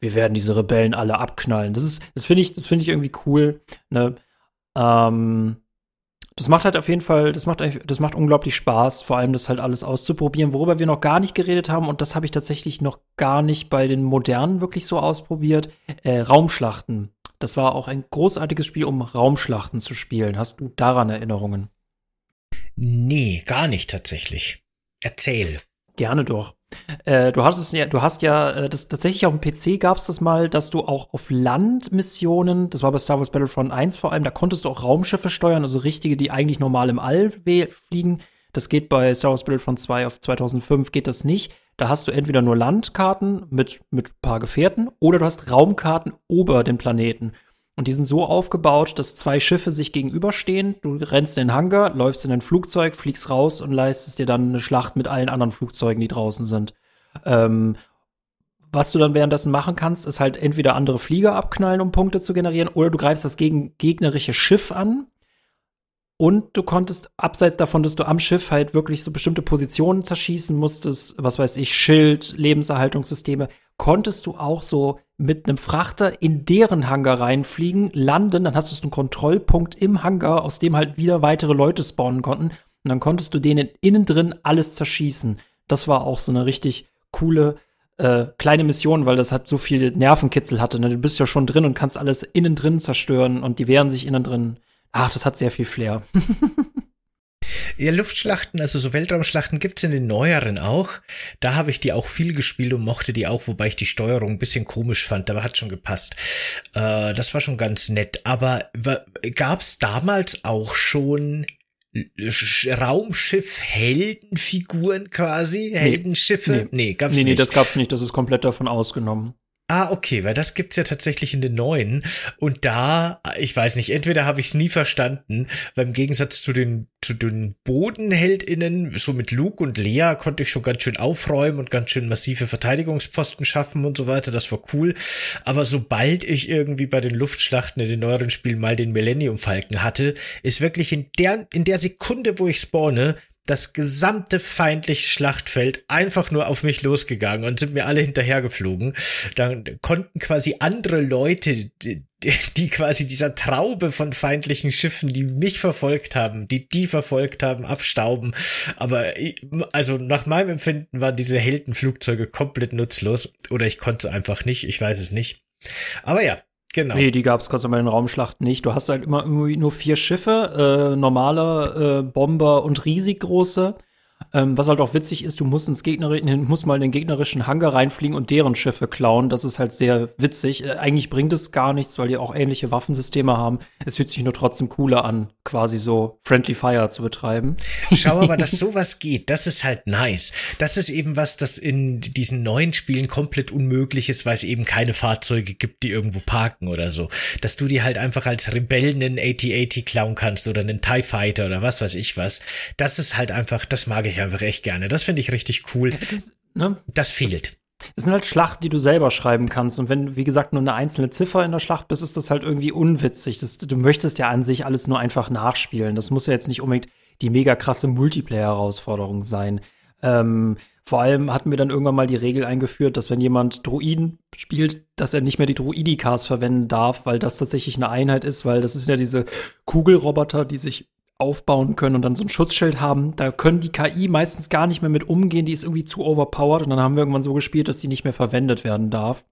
wir werden diese Rebellen alle abknallen. Das ist, das finde ich, das finde ich irgendwie cool. Ne? Ähm, das macht halt auf jeden Fall, das macht, das macht unglaublich Spaß, vor allem das halt alles auszuprobieren, worüber wir noch gar nicht geredet haben und das habe ich tatsächlich noch gar nicht bei den modernen wirklich so ausprobiert. Äh, Raumschlachten. Das war auch ein großartiges Spiel, um Raumschlachten zu spielen. Hast du daran Erinnerungen? Nee, gar nicht tatsächlich. Erzähl. Gerne doch. Äh, du hattest ja, du hast ja, äh, das tatsächlich auf dem PC gab es das mal, dass du auch auf Landmissionen, das war bei Star Wars Battlefront 1 vor allem, da konntest du auch Raumschiffe steuern, also richtige, die eigentlich normal im All fliegen. Das geht bei Star Wars Battlefront 2 auf 2005 geht das nicht. Da hast du entweder nur Landkarten mit mit paar Gefährten oder du hast Raumkarten über den Planeten. Und die sind so aufgebaut, dass zwei Schiffe sich gegenüberstehen. Du rennst in den Hangar, läufst in ein Flugzeug, fliegst raus und leistest dir dann eine Schlacht mit allen anderen Flugzeugen, die draußen sind. Ähm, was du dann währenddessen machen kannst, ist halt entweder andere Flieger abknallen, um Punkte zu generieren, oder du greifst das gegen gegnerische Schiff an und du konntest, abseits davon, dass du am Schiff halt wirklich so bestimmte Positionen zerschießen musstest, was weiß ich, Schild, Lebenserhaltungssysteme, konntest du auch so mit einem Frachter in deren Hangar reinfliegen, landen, dann hast du so einen Kontrollpunkt im Hangar, aus dem halt wieder weitere Leute spawnen konnten. Und dann konntest du denen innen drin alles zerschießen. Das war auch so eine richtig coole äh, kleine Mission, weil das halt so viel Nervenkitzel hatte. Ne? Du bist ja schon drin und kannst alles innen drin zerstören und die wehren sich innen drin Ach, das hat sehr viel Flair. Ja, Luftschlachten, also so Weltraumschlachten gibt's in den neueren auch. Da habe ich die auch viel gespielt und mochte die auch, wobei ich die Steuerung ein bisschen komisch fand, aber hat schon gepasst. Äh, das war schon ganz nett. Aber gab's damals auch schon Raumschiff-Heldenfiguren quasi? Heldenschiffe? Nee, nee gab's nee, nicht. Nee, das gab's nicht. Das ist komplett davon ausgenommen. Ah, okay, weil das gibt's ja tatsächlich in den neuen. Und da, ich weiß nicht, entweder habe ich es nie verstanden, weil im Gegensatz zu den, zu den BodenheldInnen, so mit Luke und Lea, konnte ich schon ganz schön aufräumen und ganz schön massive Verteidigungsposten schaffen und so weiter. Das war cool. Aber sobald ich irgendwie bei den Luftschlachten in den neueren Spielen mal den Millennium Falken hatte, ist wirklich in der, in der Sekunde, wo ich spawne, das gesamte feindliche Schlachtfeld einfach nur auf mich losgegangen und sind mir alle hinterhergeflogen. Dann konnten quasi andere Leute, die, die quasi dieser Traube von feindlichen Schiffen, die mich verfolgt haben, die die verfolgt haben, abstauben. Aber also nach meinem Empfinden waren diese Heldenflugzeuge komplett nutzlos. Oder ich konnte einfach nicht, ich weiß es nicht. Aber ja, Genau. Nee, die gab es Dank in den Raumschlachten nicht. Du hast halt immer irgendwie nur vier Schiffe, äh, normale äh, Bomber und riesig große. Ähm, was halt auch witzig ist, du musst ins Gegnerin, musst mal in den gegnerischen Hangar reinfliegen und deren Schiffe klauen. Das ist halt sehr witzig. Äh, eigentlich bringt es gar nichts, weil die auch ähnliche Waffensysteme haben. Es fühlt sich nur trotzdem cooler an, quasi so Friendly Fire zu betreiben. Schau aber, dass sowas geht, das ist halt nice. Das ist eben was, das in diesen neuen Spielen komplett unmöglich ist, weil es eben keine Fahrzeuge gibt, die irgendwo parken oder so. Dass du die halt einfach als Rebellen in AT-AT klauen kannst oder einen TIE Fighter oder was weiß ich was. Das ist halt einfach, das mag ich einfach echt gerne. Das finde ich richtig cool. Das, ne? das fehlt. Das sind halt Schlachten, die du selber schreiben kannst. Und wenn, wie gesagt, nur eine einzelne Ziffer in der Schlacht bist, ist das halt irgendwie unwitzig. Das, du möchtest ja an sich alles nur einfach nachspielen. Das muss ja jetzt nicht unbedingt die mega krasse Multiplayer-Herausforderung sein. Ähm, vor allem hatten wir dann irgendwann mal die Regel eingeführt, dass wenn jemand Druiden spielt, dass er nicht mehr die Druidikas verwenden darf, weil das tatsächlich eine Einheit ist, weil das ist ja diese Kugelroboter, die sich aufbauen können und dann so ein Schutzschild haben. Da können die KI meistens gar nicht mehr mit umgehen, die ist irgendwie zu overpowered und dann haben wir irgendwann so gespielt, dass die nicht mehr verwendet werden darf.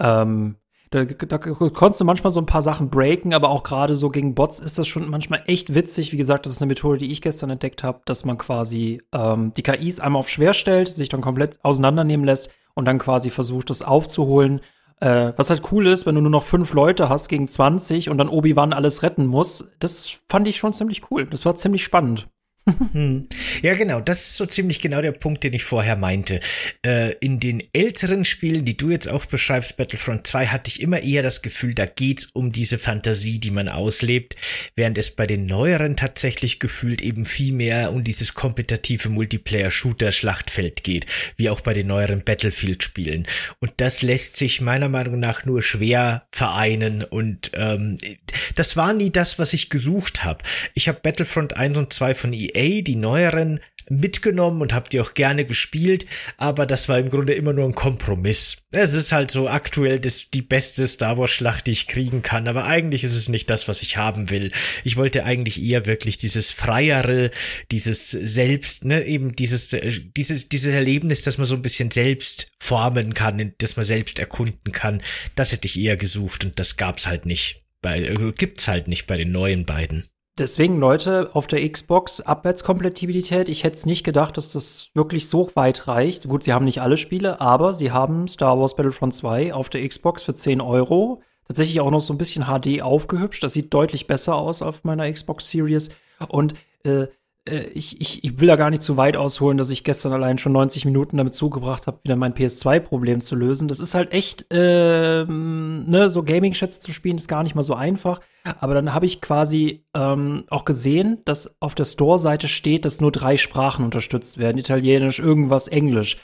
Ähm, da, da konntest du manchmal so ein paar Sachen breaken, aber auch gerade so gegen Bots ist das schon manchmal echt witzig. Wie gesagt, das ist eine Methode, die ich gestern entdeckt habe, dass man quasi ähm, die KIs einmal auf schwer stellt, sich dann komplett auseinandernehmen lässt und dann quasi versucht, das aufzuholen. Äh, was halt cool ist, wenn du nur noch fünf Leute hast gegen 20 und dann Obi-Wan alles retten muss, das fand ich schon ziemlich cool. Das war ziemlich spannend. Hm. Ja, genau. Das ist so ziemlich genau der Punkt, den ich vorher meinte. Äh, in den älteren Spielen, die du jetzt auch beschreibst, Battlefront 2, hatte ich immer eher das Gefühl, da geht's um diese Fantasie, die man auslebt, während es bei den neueren tatsächlich gefühlt eben viel mehr um dieses kompetitive Multiplayer-Shooter-Schlachtfeld geht, wie auch bei den neueren Battlefield-Spielen. Und das lässt sich meiner Meinung nach nur schwer vereinen und ähm, das war nie das, was ich gesucht habe. Ich habe Battlefront 1 und 2 von EA EA, die neueren, mitgenommen und habe die auch gerne gespielt, aber das war im Grunde immer nur ein Kompromiss. Es ist halt so aktuell das, die beste Star Wars Schlacht, die ich kriegen kann, aber eigentlich ist es nicht das, was ich haben will. Ich wollte eigentlich eher wirklich dieses freiere, dieses selbst, ne, eben dieses, äh, dieses, dieses Erlebnis, dass man so ein bisschen selbst formen kann, dass man selbst erkunden kann. Das hätte ich eher gesucht und das gab's halt nicht. Bei, äh, gibt's halt nicht bei den neuen beiden. Deswegen, Leute, auf der Xbox Abwärtskompatibilität, ich hätte es nicht gedacht, dass das wirklich so weit reicht. Gut, sie haben nicht alle Spiele, aber sie haben Star Wars Battlefront 2 auf der Xbox für 10 Euro. Tatsächlich auch noch so ein bisschen HD aufgehübscht. Das sieht deutlich besser aus auf meiner Xbox Series. Und äh, äh, ich, ich, ich will da gar nicht zu weit ausholen, dass ich gestern allein schon 90 Minuten damit zugebracht habe, wieder mein PS2-Problem zu lösen. Das ist halt echt, ähm, ne, so Gaming-Chats zu spielen, ist gar nicht mal so einfach. Aber dann habe ich quasi ähm, auch gesehen, dass auf der Store-Seite steht, dass nur drei Sprachen unterstützt werden: Italienisch, irgendwas, Englisch.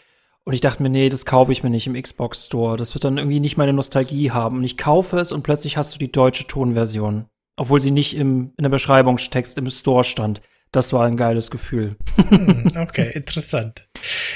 Und ich dachte mir, nee, das kaufe ich mir nicht im Xbox Store. Das wird dann irgendwie nicht meine Nostalgie haben. Und ich kaufe es und plötzlich hast du die deutsche Tonversion. Obwohl sie nicht im, in der Beschreibungstext im Store stand das war ein geiles Gefühl. Hm, okay, interessant.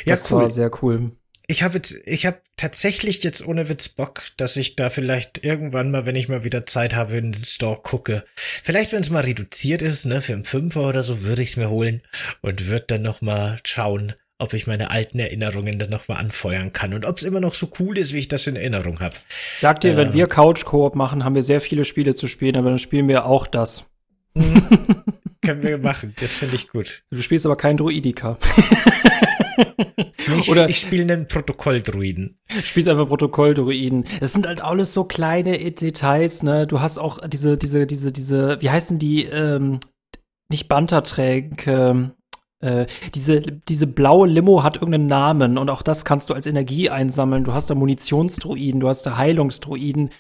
Ja, das cool. war sehr cool. Ich habe jetzt, ich habe tatsächlich jetzt ohne Witz Bock, dass ich da vielleicht irgendwann mal, wenn ich mal wieder Zeit habe, in den Store gucke. Vielleicht, wenn es mal reduziert ist, ne, für einen Fünfer oder so, würde ich es mir holen und würde dann noch mal schauen, ob ich meine alten Erinnerungen dann noch mal anfeuern kann und ob es immer noch so cool ist, wie ich das in Erinnerung habe. Sag dir, äh, wenn wir Couch Koop machen, haben wir sehr viele Spiele zu spielen, aber dann spielen wir auch das. Können wir machen. Das finde ich gut. Du spielst aber kein Druidika. ich, Oder ich spiele einen Protokolldruiden. Spielst einfach Protokolldruiden. Das sind halt alles so kleine Details, ne? Du hast auch diese, diese, diese, diese, wie heißen die, ähm, nicht Bantertränke, äh, diese, diese blaue Limo hat irgendeinen Namen und auch das kannst du als Energie einsammeln. Du hast da Munitionsdruiden, du hast da Heilungsdruiden.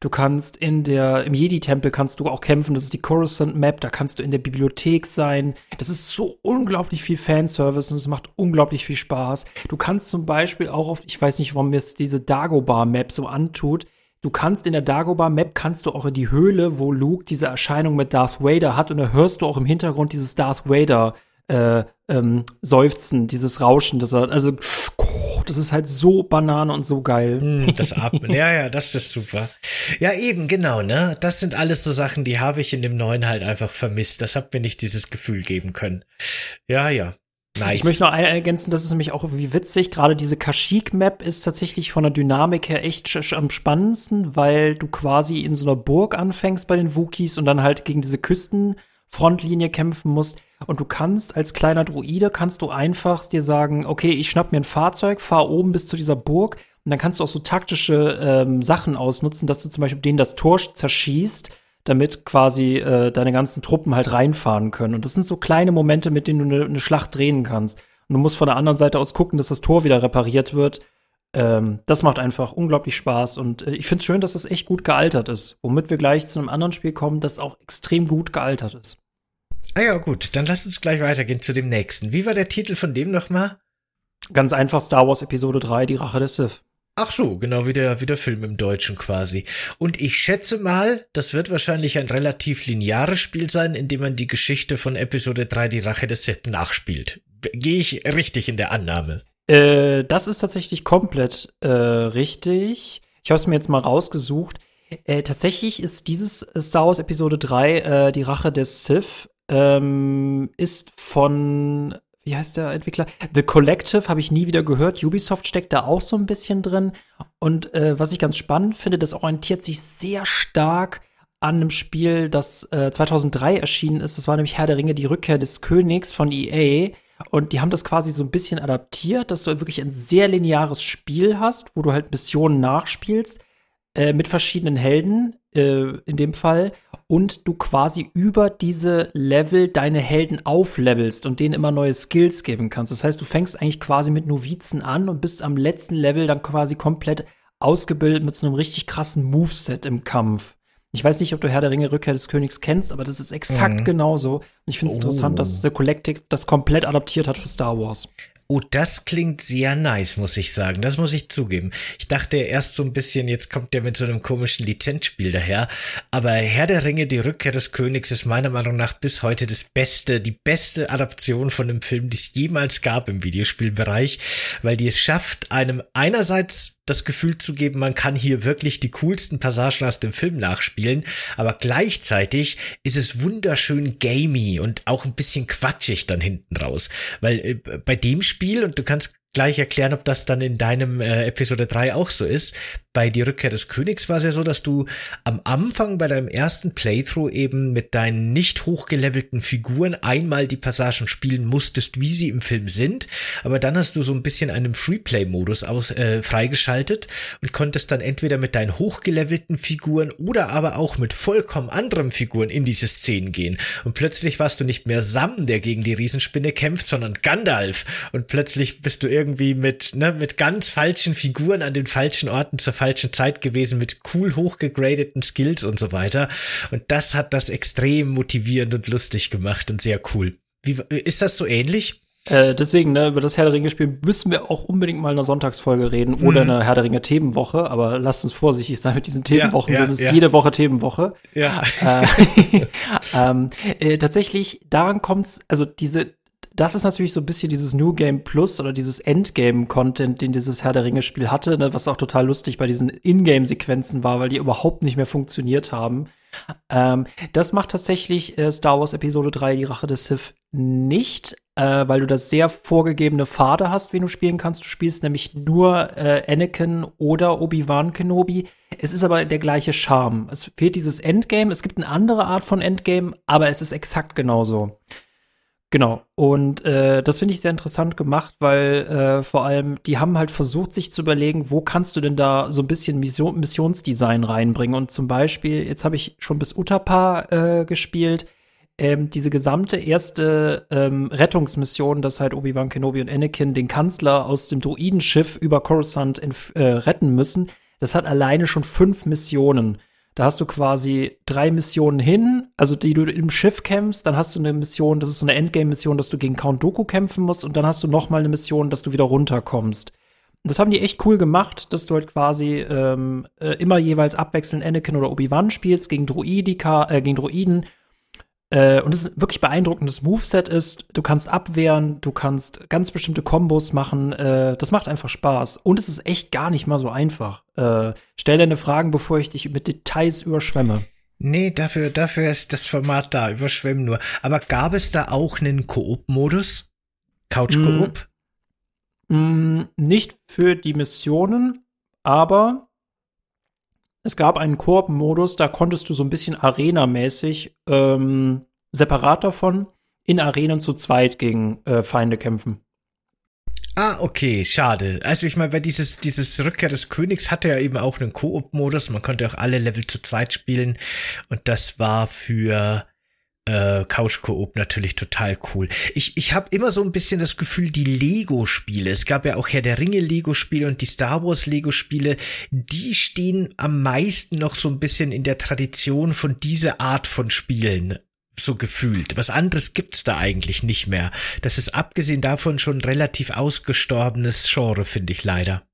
Du kannst in der, im Jedi-Tempel kannst du auch kämpfen. Das ist die Coruscant Map. Da kannst du in der Bibliothek sein. Das ist so unglaublich viel Fanservice und es macht unglaublich viel Spaß. Du kannst zum Beispiel auch auf, ich weiß nicht, warum mir es diese Dagobah Map so antut. Du kannst in der Dagobah Map kannst du auch in die Höhle, wo Luke diese Erscheinung mit Darth Vader hat und da hörst du auch im Hintergrund dieses Darth Vader äh, ähm, Seufzen, dieses Rauschen, das er, also das ist halt so Banane und so geil. Hm, das Atmen, ja, ja, das ist super. Ja, eben, genau, ne? Das sind alles so Sachen, die habe ich in dem neuen halt einfach vermisst. Das hat mir nicht dieses Gefühl geben können. Ja, ja. Nice. Ich möchte noch ergänzen, das ist nämlich auch irgendwie witzig. Gerade diese Kashyyyk-Map ist tatsächlich von der Dynamik her echt am spannendsten, weil du quasi in so einer Burg anfängst bei den Wookies und dann halt gegen diese Küstenfrontlinie kämpfen musst. Und du kannst als kleiner Druide kannst du einfach dir sagen, okay, ich schnapp mir ein Fahrzeug, fahr oben bis zu dieser Burg und dann kannst du auch so taktische ähm, Sachen ausnutzen, dass du zum Beispiel denen das Tor zerschießt, damit quasi äh, deine ganzen Truppen halt reinfahren können. Und das sind so kleine Momente, mit denen du eine ne Schlacht drehen kannst. Und du musst von der anderen Seite aus gucken, dass das Tor wieder repariert wird. Ähm, das macht einfach unglaublich Spaß und äh, ich finde es schön, dass das echt gut gealtert ist. Womit wir gleich zu einem anderen Spiel kommen, das auch extrem gut gealtert ist. Ah ja, gut, dann lass uns gleich weitergehen zu dem nächsten. Wie war der Titel von dem nochmal? Ganz einfach Star Wars Episode 3, die Rache des Sith. Ach so, genau wie der, wie der Film im Deutschen quasi. Und ich schätze mal, das wird wahrscheinlich ein relativ lineares Spiel sein, in dem man die Geschichte von Episode 3, die Rache des Sith, nachspielt. Gehe ich richtig in der Annahme? Äh, das ist tatsächlich komplett äh, richtig. Ich habe es mir jetzt mal rausgesucht. Äh, tatsächlich ist dieses Star Wars Episode 3, äh, die Rache des Sith, ähm, ist von wie heißt der Entwickler? The Collective habe ich nie wieder gehört. Ubisoft steckt da auch so ein bisschen drin. Und äh, was ich ganz spannend finde, das orientiert sich sehr stark an einem Spiel, das äh, 2003 erschienen ist. Das war nämlich Herr der Ringe, die Rückkehr des Königs von EA. Und die haben das quasi so ein bisschen adaptiert, dass du wirklich ein sehr lineares Spiel hast, wo du halt Missionen nachspielst äh, mit verschiedenen Helden äh, in dem Fall und du quasi über diese Level deine Helden auflevelst und denen immer neue Skills geben kannst. Das heißt, du fängst eigentlich quasi mit Novizen an und bist am letzten Level dann quasi komplett ausgebildet mit so einem richtig krassen Moveset im Kampf. Ich weiß nicht, ob du Herr der Ringe Rückkehr des Königs kennst, aber das ist exakt mhm. genauso. Und ich finde es oh. interessant, dass The Collective das komplett adaptiert hat für Star Wars. Oh, das klingt sehr nice, muss ich sagen. Das muss ich zugeben. Ich dachte erst so ein bisschen, jetzt kommt der mit so einem komischen Lizenzspiel daher. Aber Herr der Ringe, die Rückkehr des Königs ist meiner Meinung nach bis heute das beste, die beste Adaption von einem Film, die es jemals gab im Videospielbereich, weil die es schafft, einem einerseits das Gefühl zu geben, man kann hier wirklich die coolsten Passagen aus dem Film nachspielen, aber gleichzeitig ist es wunderschön gamey und auch ein bisschen quatschig dann hinten raus, weil äh, bei dem Spiel und du kannst gleich erklären, ob das dann in deinem äh, Episode 3 auch so ist. Bei Die Rückkehr des Königs war es ja so, dass du am Anfang bei deinem ersten Playthrough eben mit deinen nicht hochgelevelten Figuren einmal die Passagen spielen musstest, wie sie im Film sind. Aber dann hast du so ein bisschen einen Freeplay-Modus aus, äh, freigeschaltet und konntest dann entweder mit deinen hochgelevelten Figuren oder aber auch mit vollkommen anderen Figuren in diese Szenen gehen. Und plötzlich warst du nicht mehr Sam, der gegen die Riesenspinne kämpft, sondern Gandalf. Und plötzlich bist du irgendwie mit, ne, mit ganz falschen Figuren an den falschen Orten zur Zeit gewesen, mit cool hochgegradeten Skills und so weiter. Und das hat das extrem motivierend und lustig gemacht und sehr cool. Wie, ist das so ähnlich? Äh, deswegen, ne, über das Herr der Ringe-Spiel müssen wir auch unbedingt mal in einer Sonntagsfolge reden mhm. oder eine Herr der Ringe-Themenwoche, aber lasst uns vorsichtig sein mit diesen Themenwochen, ja, ja, sind es ja. jede Woche Themenwoche. Ja. Äh, ähm, äh, tatsächlich, daran kommt's, also diese, das ist natürlich so ein bisschen dieses New Game Plus oder dieses Endgame-Content, den dieses Herr der Ringe-Spiel hatte, ne, was auch total lustig bei diesen Ingame-Sequenzen war, weil die überhaupt nicht mehr funktioniert haben. Ähm, das macht tatsächlich äh, Star Wars Episode 3, die Rache des Sith, nicht, äh, weil du das sehr vorgegebene Pfade hast, wen du spielen kannst. Du spielst nämlich nur äh, Anakin oder Obi-Wan Kenobi. Es ist aber der gleiche Charme. Es fehlt dieses Endgame. Es gibt eine andere Art von Endgame, aber es ist exakt genauso. Genau. Und äh, das finde ich sehr interessant gemacht, weil äh, vor allem die haben halt versucht, sich zu überlegen, wo kannst du denn da so ein bisschen Mission Missionsdesign reinbringen. Und zum Beispiel, jetzt habe ich schon bis Utapa äh, gespielt. Ähm, diese gesamte erste ähm, Rettungsmission, dass halt Obi-Wan Kenobi und Anakin den Kanzler aus dem Druidenschiff über Coruscant äh, retten müssen, das hat alleine schon fünf Missionen. Da hast du quasi drei Missionen hin, also die du im Schiff kämpfst, dann hast du eine Mission, das ist so eine Endgame-Mission, dass du gegen Count Doku kämpfen musst und dann hast du noch mal eine Mission, dass du wieder runterkommst. Und das haben die echt cool gemacht, dass du halt quasi ähm, äh, immer jeweils abwechselnd Anakin oder Obi-Wan spielst gegen Druidika, äh, gegen Druiden äh, und es ist wirklich beeindruckendes Moveset ist. Du kannst abwehren, du kannst ganz bestimmte Kombos machen. Äh, das macht einfach Spaß. Und es ist echt gar nicht mal so einfach. Äh, stell deine Fragen, bevor ich dich mit Details überschwemme. Nee, dafür, dafür ist das Format da, überschwemmen nur. Aber gab es da auch einen Koop-Modus? Couch-Koop? Mm, mm, nicht für die Missionen, aber es gab einen Koop-Modus, da konntest du so ein bisschen Arena-mäßig ähm, separat davon in Arenen zu zweit gegen äh, Feinde kämpfen. Ah, okay, schade. Also ich meine, weil dieses, dieses Rückkehr des Königs hatte ja eben auch einen Koop-Modus. Man konnte auch alle Level zu zweit spielen. Und das war für äh, Couch Koop natürlich total cool. Ich, ich habe immer so ein bisschen das Gefühl, die Lego-Spiele, es gab ja auch Herr der Ringe Lego-Spiele und die Star Wars Lego-Spiele, die stehen am meisten noch so ein bisschen in der Tradition von dieser Art von Spielen so gefühlt. Was anderes gibt's da eigentlich nicht mehr. Das ist abgesehen davon schon relativ ausgestorbenes Genre, finde ich leider.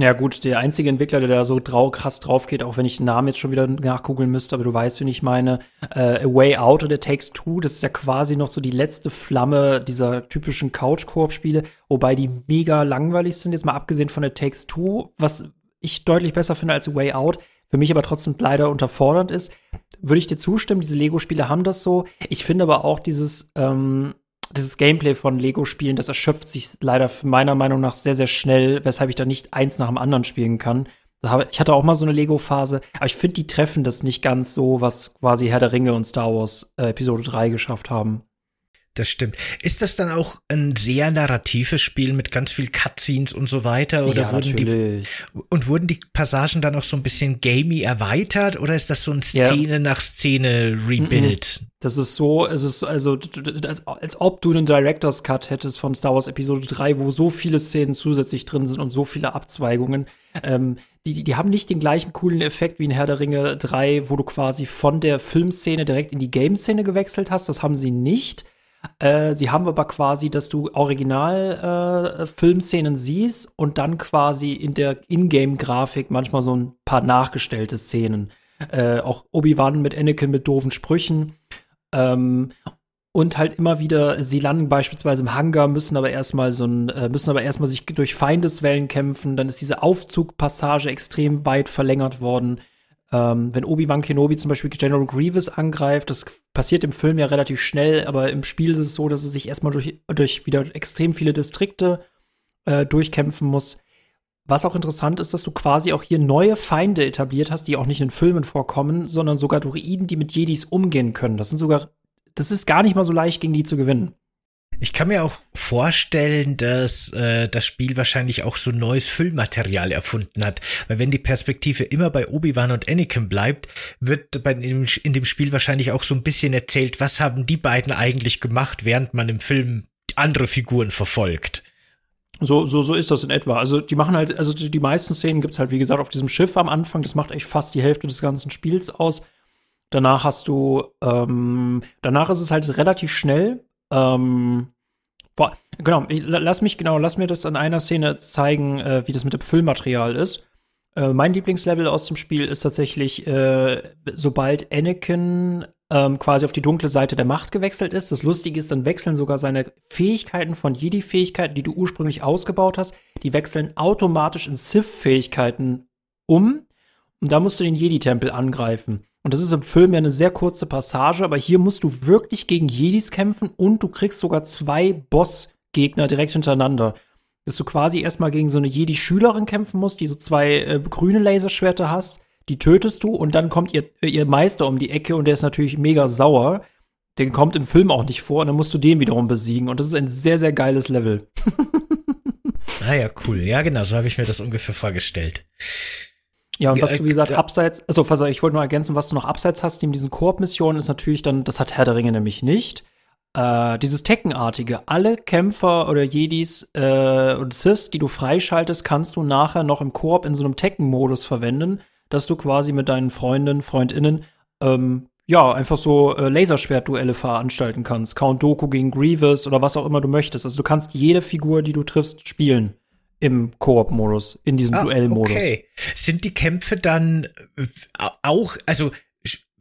Ja, gut, der einzige Entwickler, der da so drau krass drauf geht, auch wenn ich den Namen jetzt schon wieder nachgoogeln müsste, aber du weißt, wen ich meine, äh, A Way Out oder Takes Two, das ist ja quasi noch so die letzte Flamme dieser typischen Couch-Koop-Spiele, wobei die mega langweilig sind, jetzt mal abgesehen von der Takes Two, was ich deutlich besser finde als A Way Out, für mich aber trotzdem leider unterfordernd ist. Würde ich dir zustimmen, diese Lego-Spiele haben das so. Ich finde aber auch dieses, ähm, dieses Gameplay von Lego-Spielen, das erschöpft sich leider meiner Meinung nach sehr, sehr schnell, weshalb ich da nicht eins nach dem anderen spielen kann. Ich hatte auch mal so eine Lego-Phase, aber ich finde, die treffen das nicht ganz so, was quasi Herr der Ringe und Star Wars äh, Episode 3 geschafft haben. Das stimmt. Ist das dann auch ein sehr narratives Spiel mit ganz viel Cutscenes und so weiter? Oder ja, wurden natürlich. die und wurden die Passagen dann auch so ein bisschen gamey erweitert oder ist das so ein Szene ja. nach Szene Rebuild? Das ist so, es ist also als, als ob du einen Director's Cut hättest von Star Wars Episode 3, wo so viele Szenen zusätzlich drin sind und so viele Abzweigungen. Ähm, die, die haben nicht den gleichen coolen Effekt wie in Herr der Ringe 3, wo du quasi von der Filmszene direkt in die Game-Szene gewechselt hast. Das haben sie nicht äh, sie haben aber quasi, dass du Original-Filmszenen äh, siehst und dann quasi in der Ingame-Grafik manchmal so ein paar nachgestellte Szenen. Äh, auch Obi-Wan mit Anakin mit doofen Sprüchen. Ähm, und halt immer wieder, sie landen beispielsweise im Hangar, müssen aber erstmal so ein, äh, müssen aber erstmal sich durch Feindeswellen kämpfen. Dann ist diese Aufzugpassage extrem weit verlängert worden. Ähm, wenn Obi-Wan Kenobi zum Beispiel General Grievous angreift, das passiert im Film ja relativ schnell, aber im Spiel ist es so, dass es sich erstmal durch, durch wieder extrem viele Distrikte äh, durchkämpfen muss. Was auch interessant ist, dass du quasi auch hier neue Feinde etabliert hast, die auch nicht in Filmen vorkommen, sondern sogar Druiden, die mit Jedis umgehen können. Das sind sogar, das ist gar nicht mal so leicht, gegen die zu gewinnen. Ich kann mir auch vorstellen, dass äh, das Spiel wahrscheinlich auch so neues Füllmaterial erfunden hat. Weil wenn die Perspektive immer bei Obi-Wan und Anakin bleibt, wird bei, in, in dem Spiel wahrscheinlich auch so ein bisschen erzählt, was haben die beiden eigentlich gemacht, während man im Film andere Figuren verfolgt. So, so, so ist das in etwa. Also die machen halt, also die, die meisten Szenen gibt's halt, wie gesagt, auf diesem Schiff am Anfang. Das macht echt fast die Hälfte des ganzen Spiels aus. Danach hast du, ähm, danach ist es halt relativ schnell. Ähm, boah, genau, ich, lass mich genau, lass mir das an einer Szene zeigen, äh, wie das mit dem Füllmaterial ist. Äh, mein Lieblingslevel aus dem Spiel ist tatsächlich, äh, sobald Anakin ähm, quasi auf die dunkle Seite der Macht gewechselt ist. Das Lustige ist, dann wechseln sogar seine Fähigkeiten von Jedi-Fähigkeiten, die du ursprünglich ausgebaut hast, die wechseln automatisch in Sith-Fähigkeiten um. Und da musst du den Jedi-Tempel angreifen. Und das ist im Film ja eine sehr kurze Passage, aber hier musst du wirklich gegen Jedis kämpfen und du kriegst sogar zwei Boss-Gegner direkt hintereinander. Dass du quasi erstmal gegen so eine Jedi-Schülerin kämpfen musst, die so zwei äh, grüne Laserschwerter hast, die tötest du und dann kommt ihr, äh, ihr Meister um die Ecke und der ist natürlich mega sauer. Den kommt im Film auch nicht vor und dann musst du den wiederum besiegen. Und das ist ein sehr, sehr geiles Level. ah ja, cool. Ja, genau, so habe ich mir das ungefähr vorgestellt. Ja, und was du, wie gesagt, abseits, also, ich wollte nur ergänzen, was du noch abseits hast, neben diesen Koop-Missionen, ist natürlich dann, das hat Herr der Ringe nämlich nicht. Äh, dieses Teckenartige, alle Kämpfer oder Jedis äh, und Siths, die du freischaltest, kannst du nachher noch im Koop in so einem Tekken-Modus verwenden, dass du quasi mit deinen Freunden, FreundInnen, ähm, ja, einfach so äh, Laserschwert-Duelle veranstalten kannst. Count Doku gegen Grievous oder was auch immer du möchtest. Also du kannst jede Figur, die du triffst, spielen im Koop-Modus, in diesem ah, Duell-Modus. Okay. Sind die Kämpfe dann äh, auch, also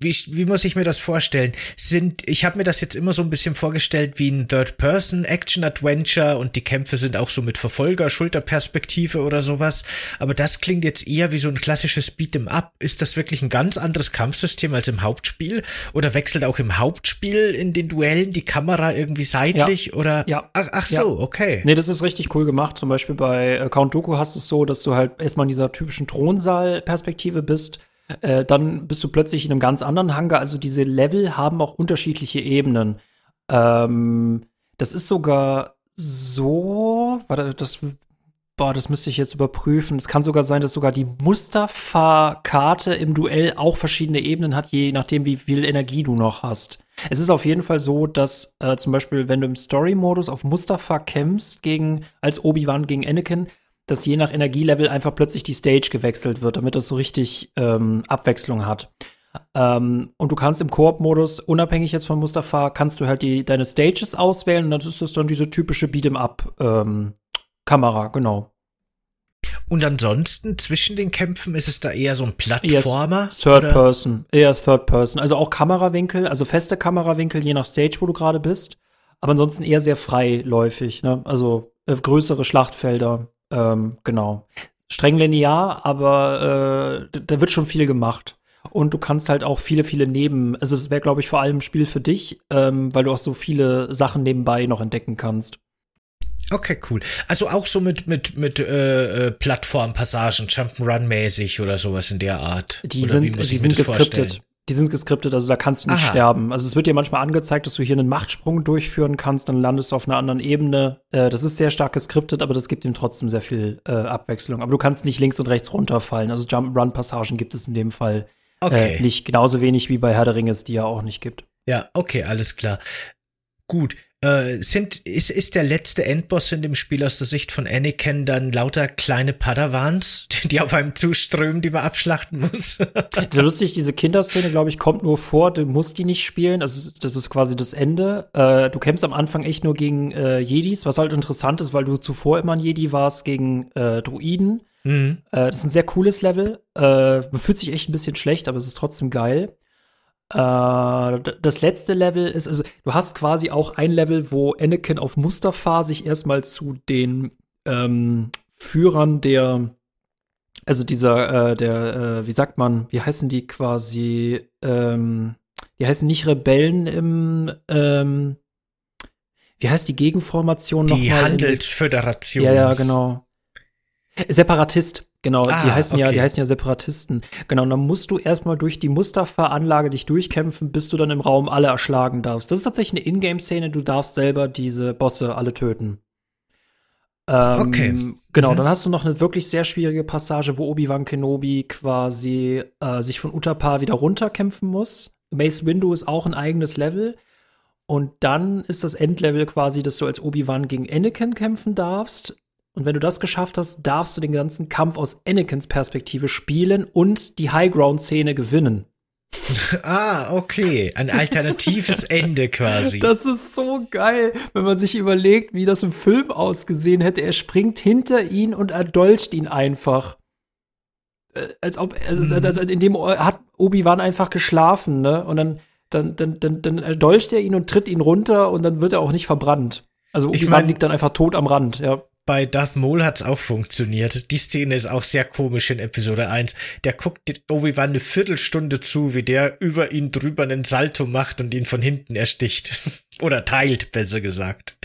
wie, wie muss ich mir das vorstellen? Sind, ich habe mir das jetzt immer so ein bisschen vorgestellt wie ein Third-Person-Action-Adventure und die Kämpfe sind auch so mit Verfolger, Schulterperspektive oder sowas. Aber das klingt jetzt eher wie so ein klassisches Beat'em Up. Ist das wirklich ein ganz anderes Kampfsystem als im Hauptspiel? Oder wechselt auch im Hauptspiel in den Duellen die Kamera irgendwie seitlich? Ja. Oder? Ja. Ach, ach so, ja. okay. Nee, das ist richtig cool gemacht. Zum Beispiel bei äh, Count Doku hast du es so, dass du halt erstmal in dieser typischen Thronsaal-Perspektive bist äh, dann bist du plötzlich in einem ganz anderen Hangar. Also diese Level haben auch unterschiedliche Ebenen. Ähm, das ist sogar so, warte, das, boah, das müsste ich jetzt überprüfen. Es kann sogar sein, dass sogar die Mustafa-Karte im Duell auch verschiedene Ebenen hat, je nachdem, wie viel Energie du noch hast. Es ist auf jeden Fall so, dass äh, zum Beispiel, wenn du im Story-Modus auf Mustafa kämpfst gegen, als Obi-Wan gegen Anakin, dass je nach Energielevel einfach plötzlich die Stage gewechselt wird, damit das so richtig ähm, Abwechslung hat. Ähm, und du kannst im Koop-Modus, unabhängig jetzt von Mustafa, kannst du halt die, deine Stages auswählen und dann ist das dann diese typische Beat'em-up-Kamera, ähm, genau. Und ansonsten zwischen den Kämpfen ist es da eher so ein Plattformer? Eher Third oder? Person, eher Third Person. Also auch Kamerawinkel, also feste Kamerawinkel, je nach Stage, wo du gerade bist. Aber ansonsten eher sehr freiläufig, ne? Also äh, größere Schlachtfelder, ähm, genau. Streng linear, aber äh, da wird schon viel gemacht. Und du kannst halt auch viele, viele neben, also es wäre, glaube ich, vor allem ein Spiel für dich, ähm, weil du auch so viele Sachen nebenbei noch entdecken kannst. Okay, cool. Also auch so mit mit mit äh, äh Plattformpassagen, Jump'n'Run-mäßig oder sowas in der Art. Die oder sind, die sind geskriptet. Die sind geskriptet, also da kannst du nicht Aha. sterben. Also es wird dir manchmal angezeigt, dass du hier einen Machtsprung durchführen kannst, dann landest du auf einer anderen Ebene. Äh, das ist sehr stark geskriptet, aber das gibt ihm trotzdem sehr viel äh, Abwechslung. Aber du kannst nicht links und rechts runterfallen. Also Jump-Run-Passagen gibt es in dem Fall äh, okay. äh, nicht. Genauso wenig wie bei Herr der Ringe es die ja auch nicht gibt. Ja, okay, alles klar. Gut. Äh, sind, ist, ist der letzte Endboss in dem Spiel aus der Sicht von Anakin dann lauter kleine Padawans, die auf einem zuströmen, die man abschlachten muss? ja, lustig, diese Kinderszene, glaube ich, kommt nur vor, du musst die nicht spielen. Also, das ist quasi das Ende. Äh, du kämpfst am Anfang echt nur gegen äh, Jedis, was halt interessant ist, weil du zuvor immer ein Jedi warst gegen äh, Druiden. Mhm. Äh, das ist ein sehr cooles Level. Äh, man fühlt sich echt ein bisschen schlecht, aber es ist trotzdem geil. Äh, das letzte Level ist, also du hast quasi auch ein Level, wo Anakin auf Mustafa sich erstmal zu den ähm, Führern der, also dieser, äh, der, äh, wie sagt man, wie heißen die quasi, ähm, die heißen nicht Rebellen im, ähm, wie heißt die Gegenformation noch? Die Handelsföderation. Ja, ja, genau. Separatist. Genau, ah, die heißen okay. ja, die heißen ja Separatisten. Genau, und dann musst du erstmal durch die Mustafa-Anlage dich durchkämpfen, bis du dann im Raum alle erschlagen darfst. Das ist tatsächlich eine Ingame-Szene, du darfst selber diese Bosse alle töten. Ähm, okay. Genau, mhm. dann hast du noch eine wirklich sehr schwierige Passage, wo Obi-Wan Kenobi quasi äh, sich von Utapar wieder runterkämpfen muss. Mace Window ist auch ein eigenes Level. Und dann ist das Endlevel quasi, dass du als Obi-Wan gegen Anakin kämpfen darfst. Und wenn du das geschafft hast, darfst du den ganzen Kampf aus Anakins Perspektive spielen und die Highground-Szene gewinnen. ah, okay. Ein alternatives Ende quasi. Das ist so geil, wenn man sich überlegt, wie das im Film ausgesehen hätte. Er springt hinter ihn und erdolcht ihn einfach. Äh, als ob, also, mhm. also in dem hat Obi-Wan einfach geschlafen, ne? Und dann, dann, dann, dann, dann erdolcht er ihn und tritt ihn runter und dann wird er auch nicht verbrannt. Also Obi-Wan ich mein, liegt dann einfach tot am Rand, ja bei Darth Maul hat's auch funktioniert. Die Szene ist auch sehr komisch in Episode 1. Der guckt Obi-Wan eine Viertelstunde zu, wie der über ihn drüber einen Salto macht und ihn von hinten ersticht. Oder teilt, besser gesagt.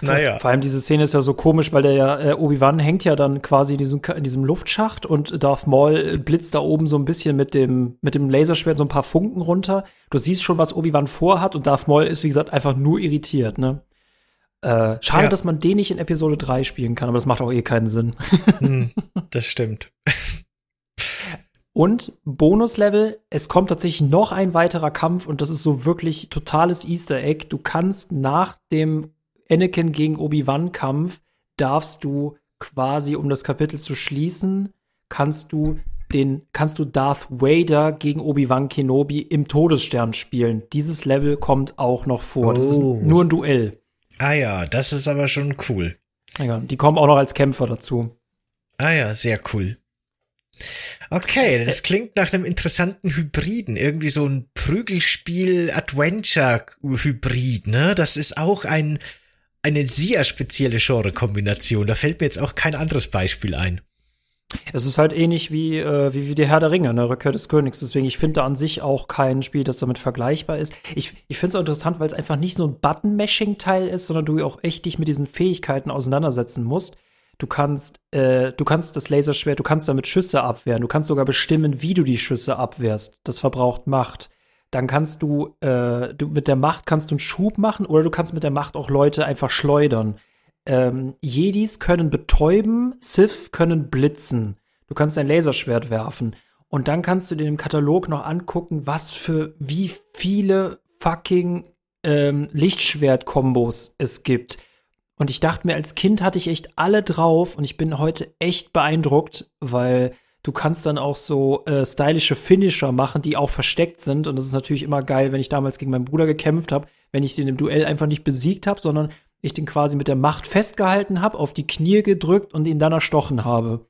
Naja. Vor allem diese Szene ist ja so komisch, weil der ja, äh, Obi-Wan hängt ja dann quasi in diesem, in diesem Luftschacht und Darth Maul blitzt da oben so ein bisschen mit dem, mit dem Laserschwert so ein paar Funken runter. Du siehst schon, was Obi-Wan vorhat und Darth Maul ist, wie gesagt, einfach nur irritiert, ne? Äh, schade, ja. dass man den nicht in Episode 3 spielen kann, aber das macht auch eh keinen Sinn. Hm, das stimmt. Und Bonuslevel, es kommt tatsächlich noch ein weiterer Kampf und das ist so wirklich totales Easter Egg. Du kannst nach dem Anakin gegen Obi-Wan-Kampf, darfst du quasi, um das Kapitel zu schließen, kannst du den, kannst du Darth Vader gegen Obi-Wan Kenobi im Todesstern spielen. Dieses Level kommt auch noch vor. Oh. Das ist oh. nur ein Duell. Ah ja, das ist aber schon cool. Ja, die kommen auch noch als Kämpfer dazu. Ah ja, sehr cool. Okay, das klingt nach einem interessanten Hybriden, irgendwie so ein Prügelspiel-Adventure-Hybrid, ne? Das ist auch ein, eine sehr spezielle Genre-Kombination. Da fällt mir jetzt auch kein anderes Beispiel ein. Es ist halt ähnlich wie, äh, wie, wie der Herr der Ringe, ne, Rückkehr des Königs. Deswegen, ich finde an sich auch kein Spiel, das damit vergleichbar ist. Ich, ich finde es auch interessant, weil es einfach nicht so ein Button-Mashing-Teil ist, sondern du auch echt dich mit diesen Fähigkeiten auseinandersetzen musst. Du kannst, äh, du kannst das Laserschwert, du kannst damit Schüsse abwehren. Du kannst sogar bestimmen, wie du die Schüsse abwehrst. Das verbraucht Macht. dann kannst du, äh, du mit der Macht kannst du einen Schub machen oder du kannst mit der Macht auch Leute einfach schleudern. Ähm, Jedis können betäuben, Sith können blitzen. Du kannst ein Laserschwert werfen. Und dann kannst du dir im Katalog noch angucken, was für wie viele fucking ähm, Lichtschwert-Kombos es gibt. Und ich dachte mir, als Kind hatte ich echt alle drauf und ich bin heute echt beeindruckt, weil du kannst dann auch so äh, stylische Finisher machen, die auch versteckt sind. Und das ist natürlich immer geil, wenn ich damals gegen meinen Bruder gekämpft habe, wenn ich den im Duell einfach nicht besiegt habe, sondern ich den quasi mit der Macht festgehalten habe, auf die Knie gedrückt und ihn dann erstochen habe.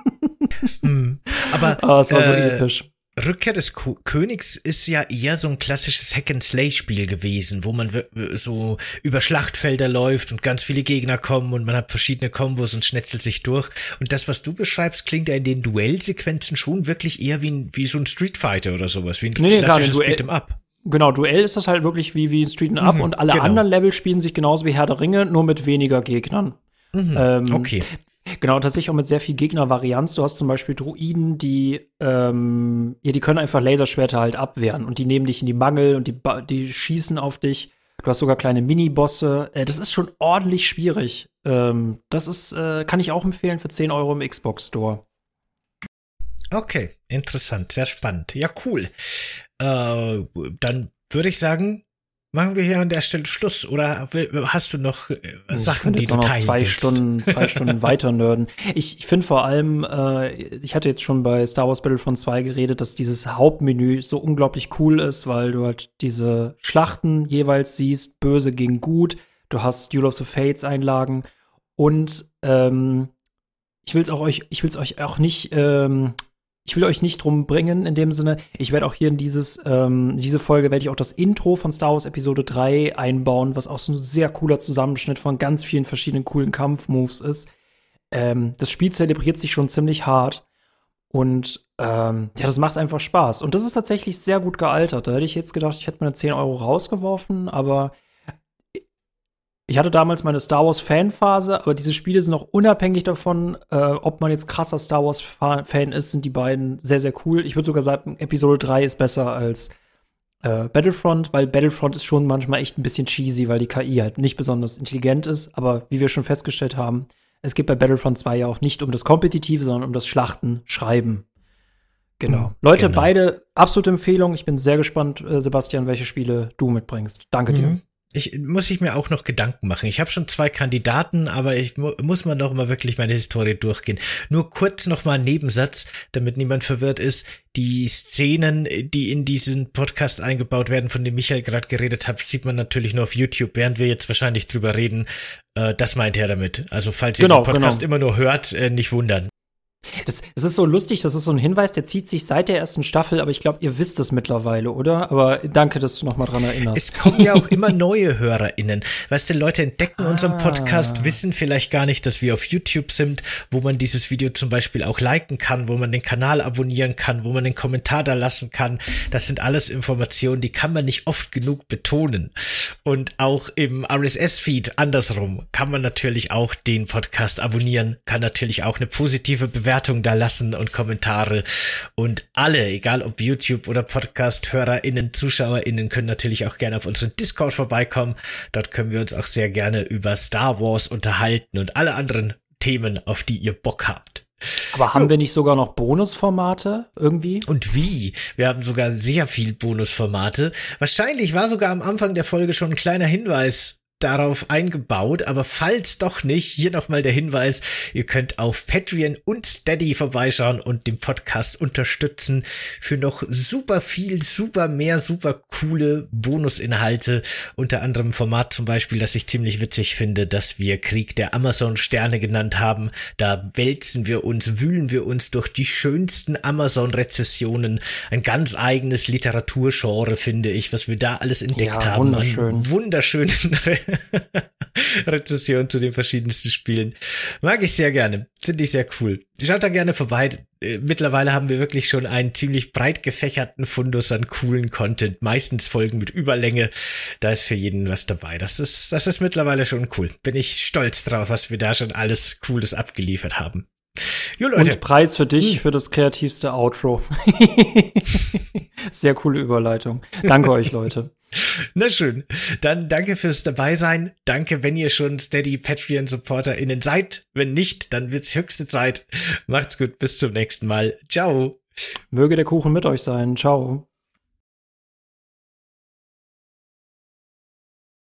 hm. Aber oh, es war so äh, episch. Rückkehr des Ko Königs ist ja eher so ein klassisches Hack-and-Slay-Spiel gewesen, wo man so über Schlachtfelder läuft und ganz viele Gegner kommen und man hat verschiedene Kombos und schnetzelt sich durch. Und das, was du beschreibst, klingt ja in den Duellsequenzen schon wirklich eher wie, ein, wie so ein Street Fighter oder sowas, wie ein nee, klassisches Beat'em Up. Genau, Duell ist das halt wirklich wie, wie ein Street Up mhm, und alle genau. anderen Level spielen sich genauso wie Herr der Ringe, nur mit weniger Gegnern. Mhm, ähm, okay. Genau, tatsächlich auch mit sehr viel Gegnervarianz. Du hast zum Beispiel Druiden, die, ähm, ja, die können einfach Laserschwerter halt abwehren und die nehmen dich in die Mangel und die, die schießen auf dich. Du hast sogar kleine Mini-Bosse. Äh, das ist schon ordentlich schwierig. Ähm, das ist, äh, kann ich auch empfehlen für 10 Euro im Xbox Store. Okay, interessant, sehr spannend. Ja, cool. Äh, dann würde ich sagen, machen wir hier an der Stelle Schluss oder hast du noch äh, Sachen, die du noch teilen zwei willst? Stunden, zwei Stunden weiter nörden. Ich, ich finde vor allem, äh, ich hatte jetzt schon bei Star Wars Battlefront 2 geredet, dass dieses Hauptmenü so unglaublich cool ist, weil du halt diese Schlachten jeweils siehst, böse gegen gut. Du hast Duel of the Fates Einlagen und ähm, ich will's auch euch, ich will's euch auch nicht ähm, ich will euch nicht drum bringen in dem Sinne. Ich werde auch hier in dieses, ähm, diese Folge werde ich auch das Intro von Star Wars Episode 3 einbauen, was auch so ein sehr cooler Zusammenschnitt von ganz vielen verschiedenen coolen Kampfmoves ist. Ähm, das Spiel zelebriert sich schon ziemlich hart. Und ähm, ja, das macht einfach Spaß. Und das ist tatsächlich sehr gut gealtert. Da hätte ich jetzt gedacht, ich hätte meine 10 Euro rausgeworfen, aber ich hatte damals meine Star Wars Fanphase, aber diese Spiele sind auch unabhängig davon, äh, ob man jetzt krasser Star Wars Fan ist, sind die beiden sehr, sehr cool. Ich würde sogar sagen, Episode 3 ist besser als äh, Battlefront, weil Battlefront ist schon manchmal echt ein bisschen cheesy, weil die KI halt nicht besonders intelligent ist. Aber wie wir schon festgestellt haben, es geht bei Battlefront 2 ja auch nicht um das Kompetitive, sondern um das Schlachten, Schreiben. Genau. Mhm, Leute, genau. beide absolute Empfehlung. Ich bin sehr gespannt, äh, Sebastian, welche Spiele du mitbringst. Danke mhm. dir ich muss ich mir auch noch Gedanken machen. Ich habe schon zwei Kandidaten, aber ich mu muss man doch mal wirklich meine Historie durchgehen. Nur kurz noch mal ein Nebensatz, damit niemand verwirrt ist. Die Szenen, die in diesen Podcast eingebaut werden, von dem Michael gerade geredet hat, sieht man natürlich nur auf YouTube, während wir jetzt wahrscheinlich drüber reden. Äh, das meint er damit. Also falls ihr genau, den Podcast genau. immer nur hört, äh, nicht wundern. Das, das ist so lustig, das ist so ein Hinweis, der zieht sich seit der ersten Staffel, aber ich glaube, ihr wisst es mittlerweile, oder? Aber danke, dass du noch mal dran erinnerst. Es kommen ja auch immer neue HörerInnen. Weißt du, Leute entdecken ah. unseren Podcast, wissen vielleicht gar nicht, dass wir auf YouTube sind, wo man dieses Video zum Beispiel auch liken kann, wo man den Kanal abonnieren kann, wo man den Kommentar da lassen kann. Das sind alles Informationen, die kann man nicht oft genug betonen. Und auch im RSS-Feed andersrum kann man natürlich auch den Podcast abonnieren, kann natürlich auch eine positive Bewertung Bewertung da lassen und Kommentare. Und alle, egal ob YouTube oder Podcast-HörerInnen, ZuschauerInnen, können natürlich auch gerne auf unseren Discord vorbeikommen. Dort können wir uns auch sehr gerne über Star Wars unterhalten und alle anderen Themen, auf die ihr Bock habt. Aber haben wir nicht sogar noch Bonusformate irgendwie? Und wie? Wir haben sogar sehr viel Bonusformate. Wahrscheinlich war sogar am Anfang der Folge schon ein kleiner Hinweis darauf eingebaut, aber falls doch nicht, hier nochmal der Hinweis, ihr könnt auf Patreon und Steady vorbeischauen und den Podcast unterstützen für noch super viel, super mehr, super coole Bonusinhalte, unter anderem Format zum Beispiel, das ich ziemlich witzig finde, dass wir Krieg der Amazon Sterne genannt haben, da wälzen wir uns, wühlen wir uns durch die schönsten Amazon-Rezessionen, ein ganz eigenes Literaturgenre, finde ich, was wir da alles entdeckt ja, haben, wunderschön. an wunderschönen Rezession zu den verschiedensten Spielen. Mag ich sehr gerne. Finde ich sehr cool. Schaut da gerne vorbei. Äh, mittlerweile haben wir wirklich schon einen ziemlich breit gefächerten Fundus an coolen Content. Meistens Folgen mit Überlänge. Da ist für jeden was dabei. Das ist, das ist mittlerweile schon cool. Bin ich stolz drauf, was wir da schon alles Cooles abgeliefert haben. Jo, Leute. Und Preis für dich hm. für das kreativste Outro. Sehr coole Überleitung. Danke euch, Leute. Na schön. Dann danke fürs dabei sein. Danke, wenn ihr schon Steady Patreon SupporterInnen seid. Wenn nicht, dann wird's höchste Zeit. Macht's gut. Bis zum nächsten Mal. Ciao. Möge der Kuchen mit euch sein. Ciao.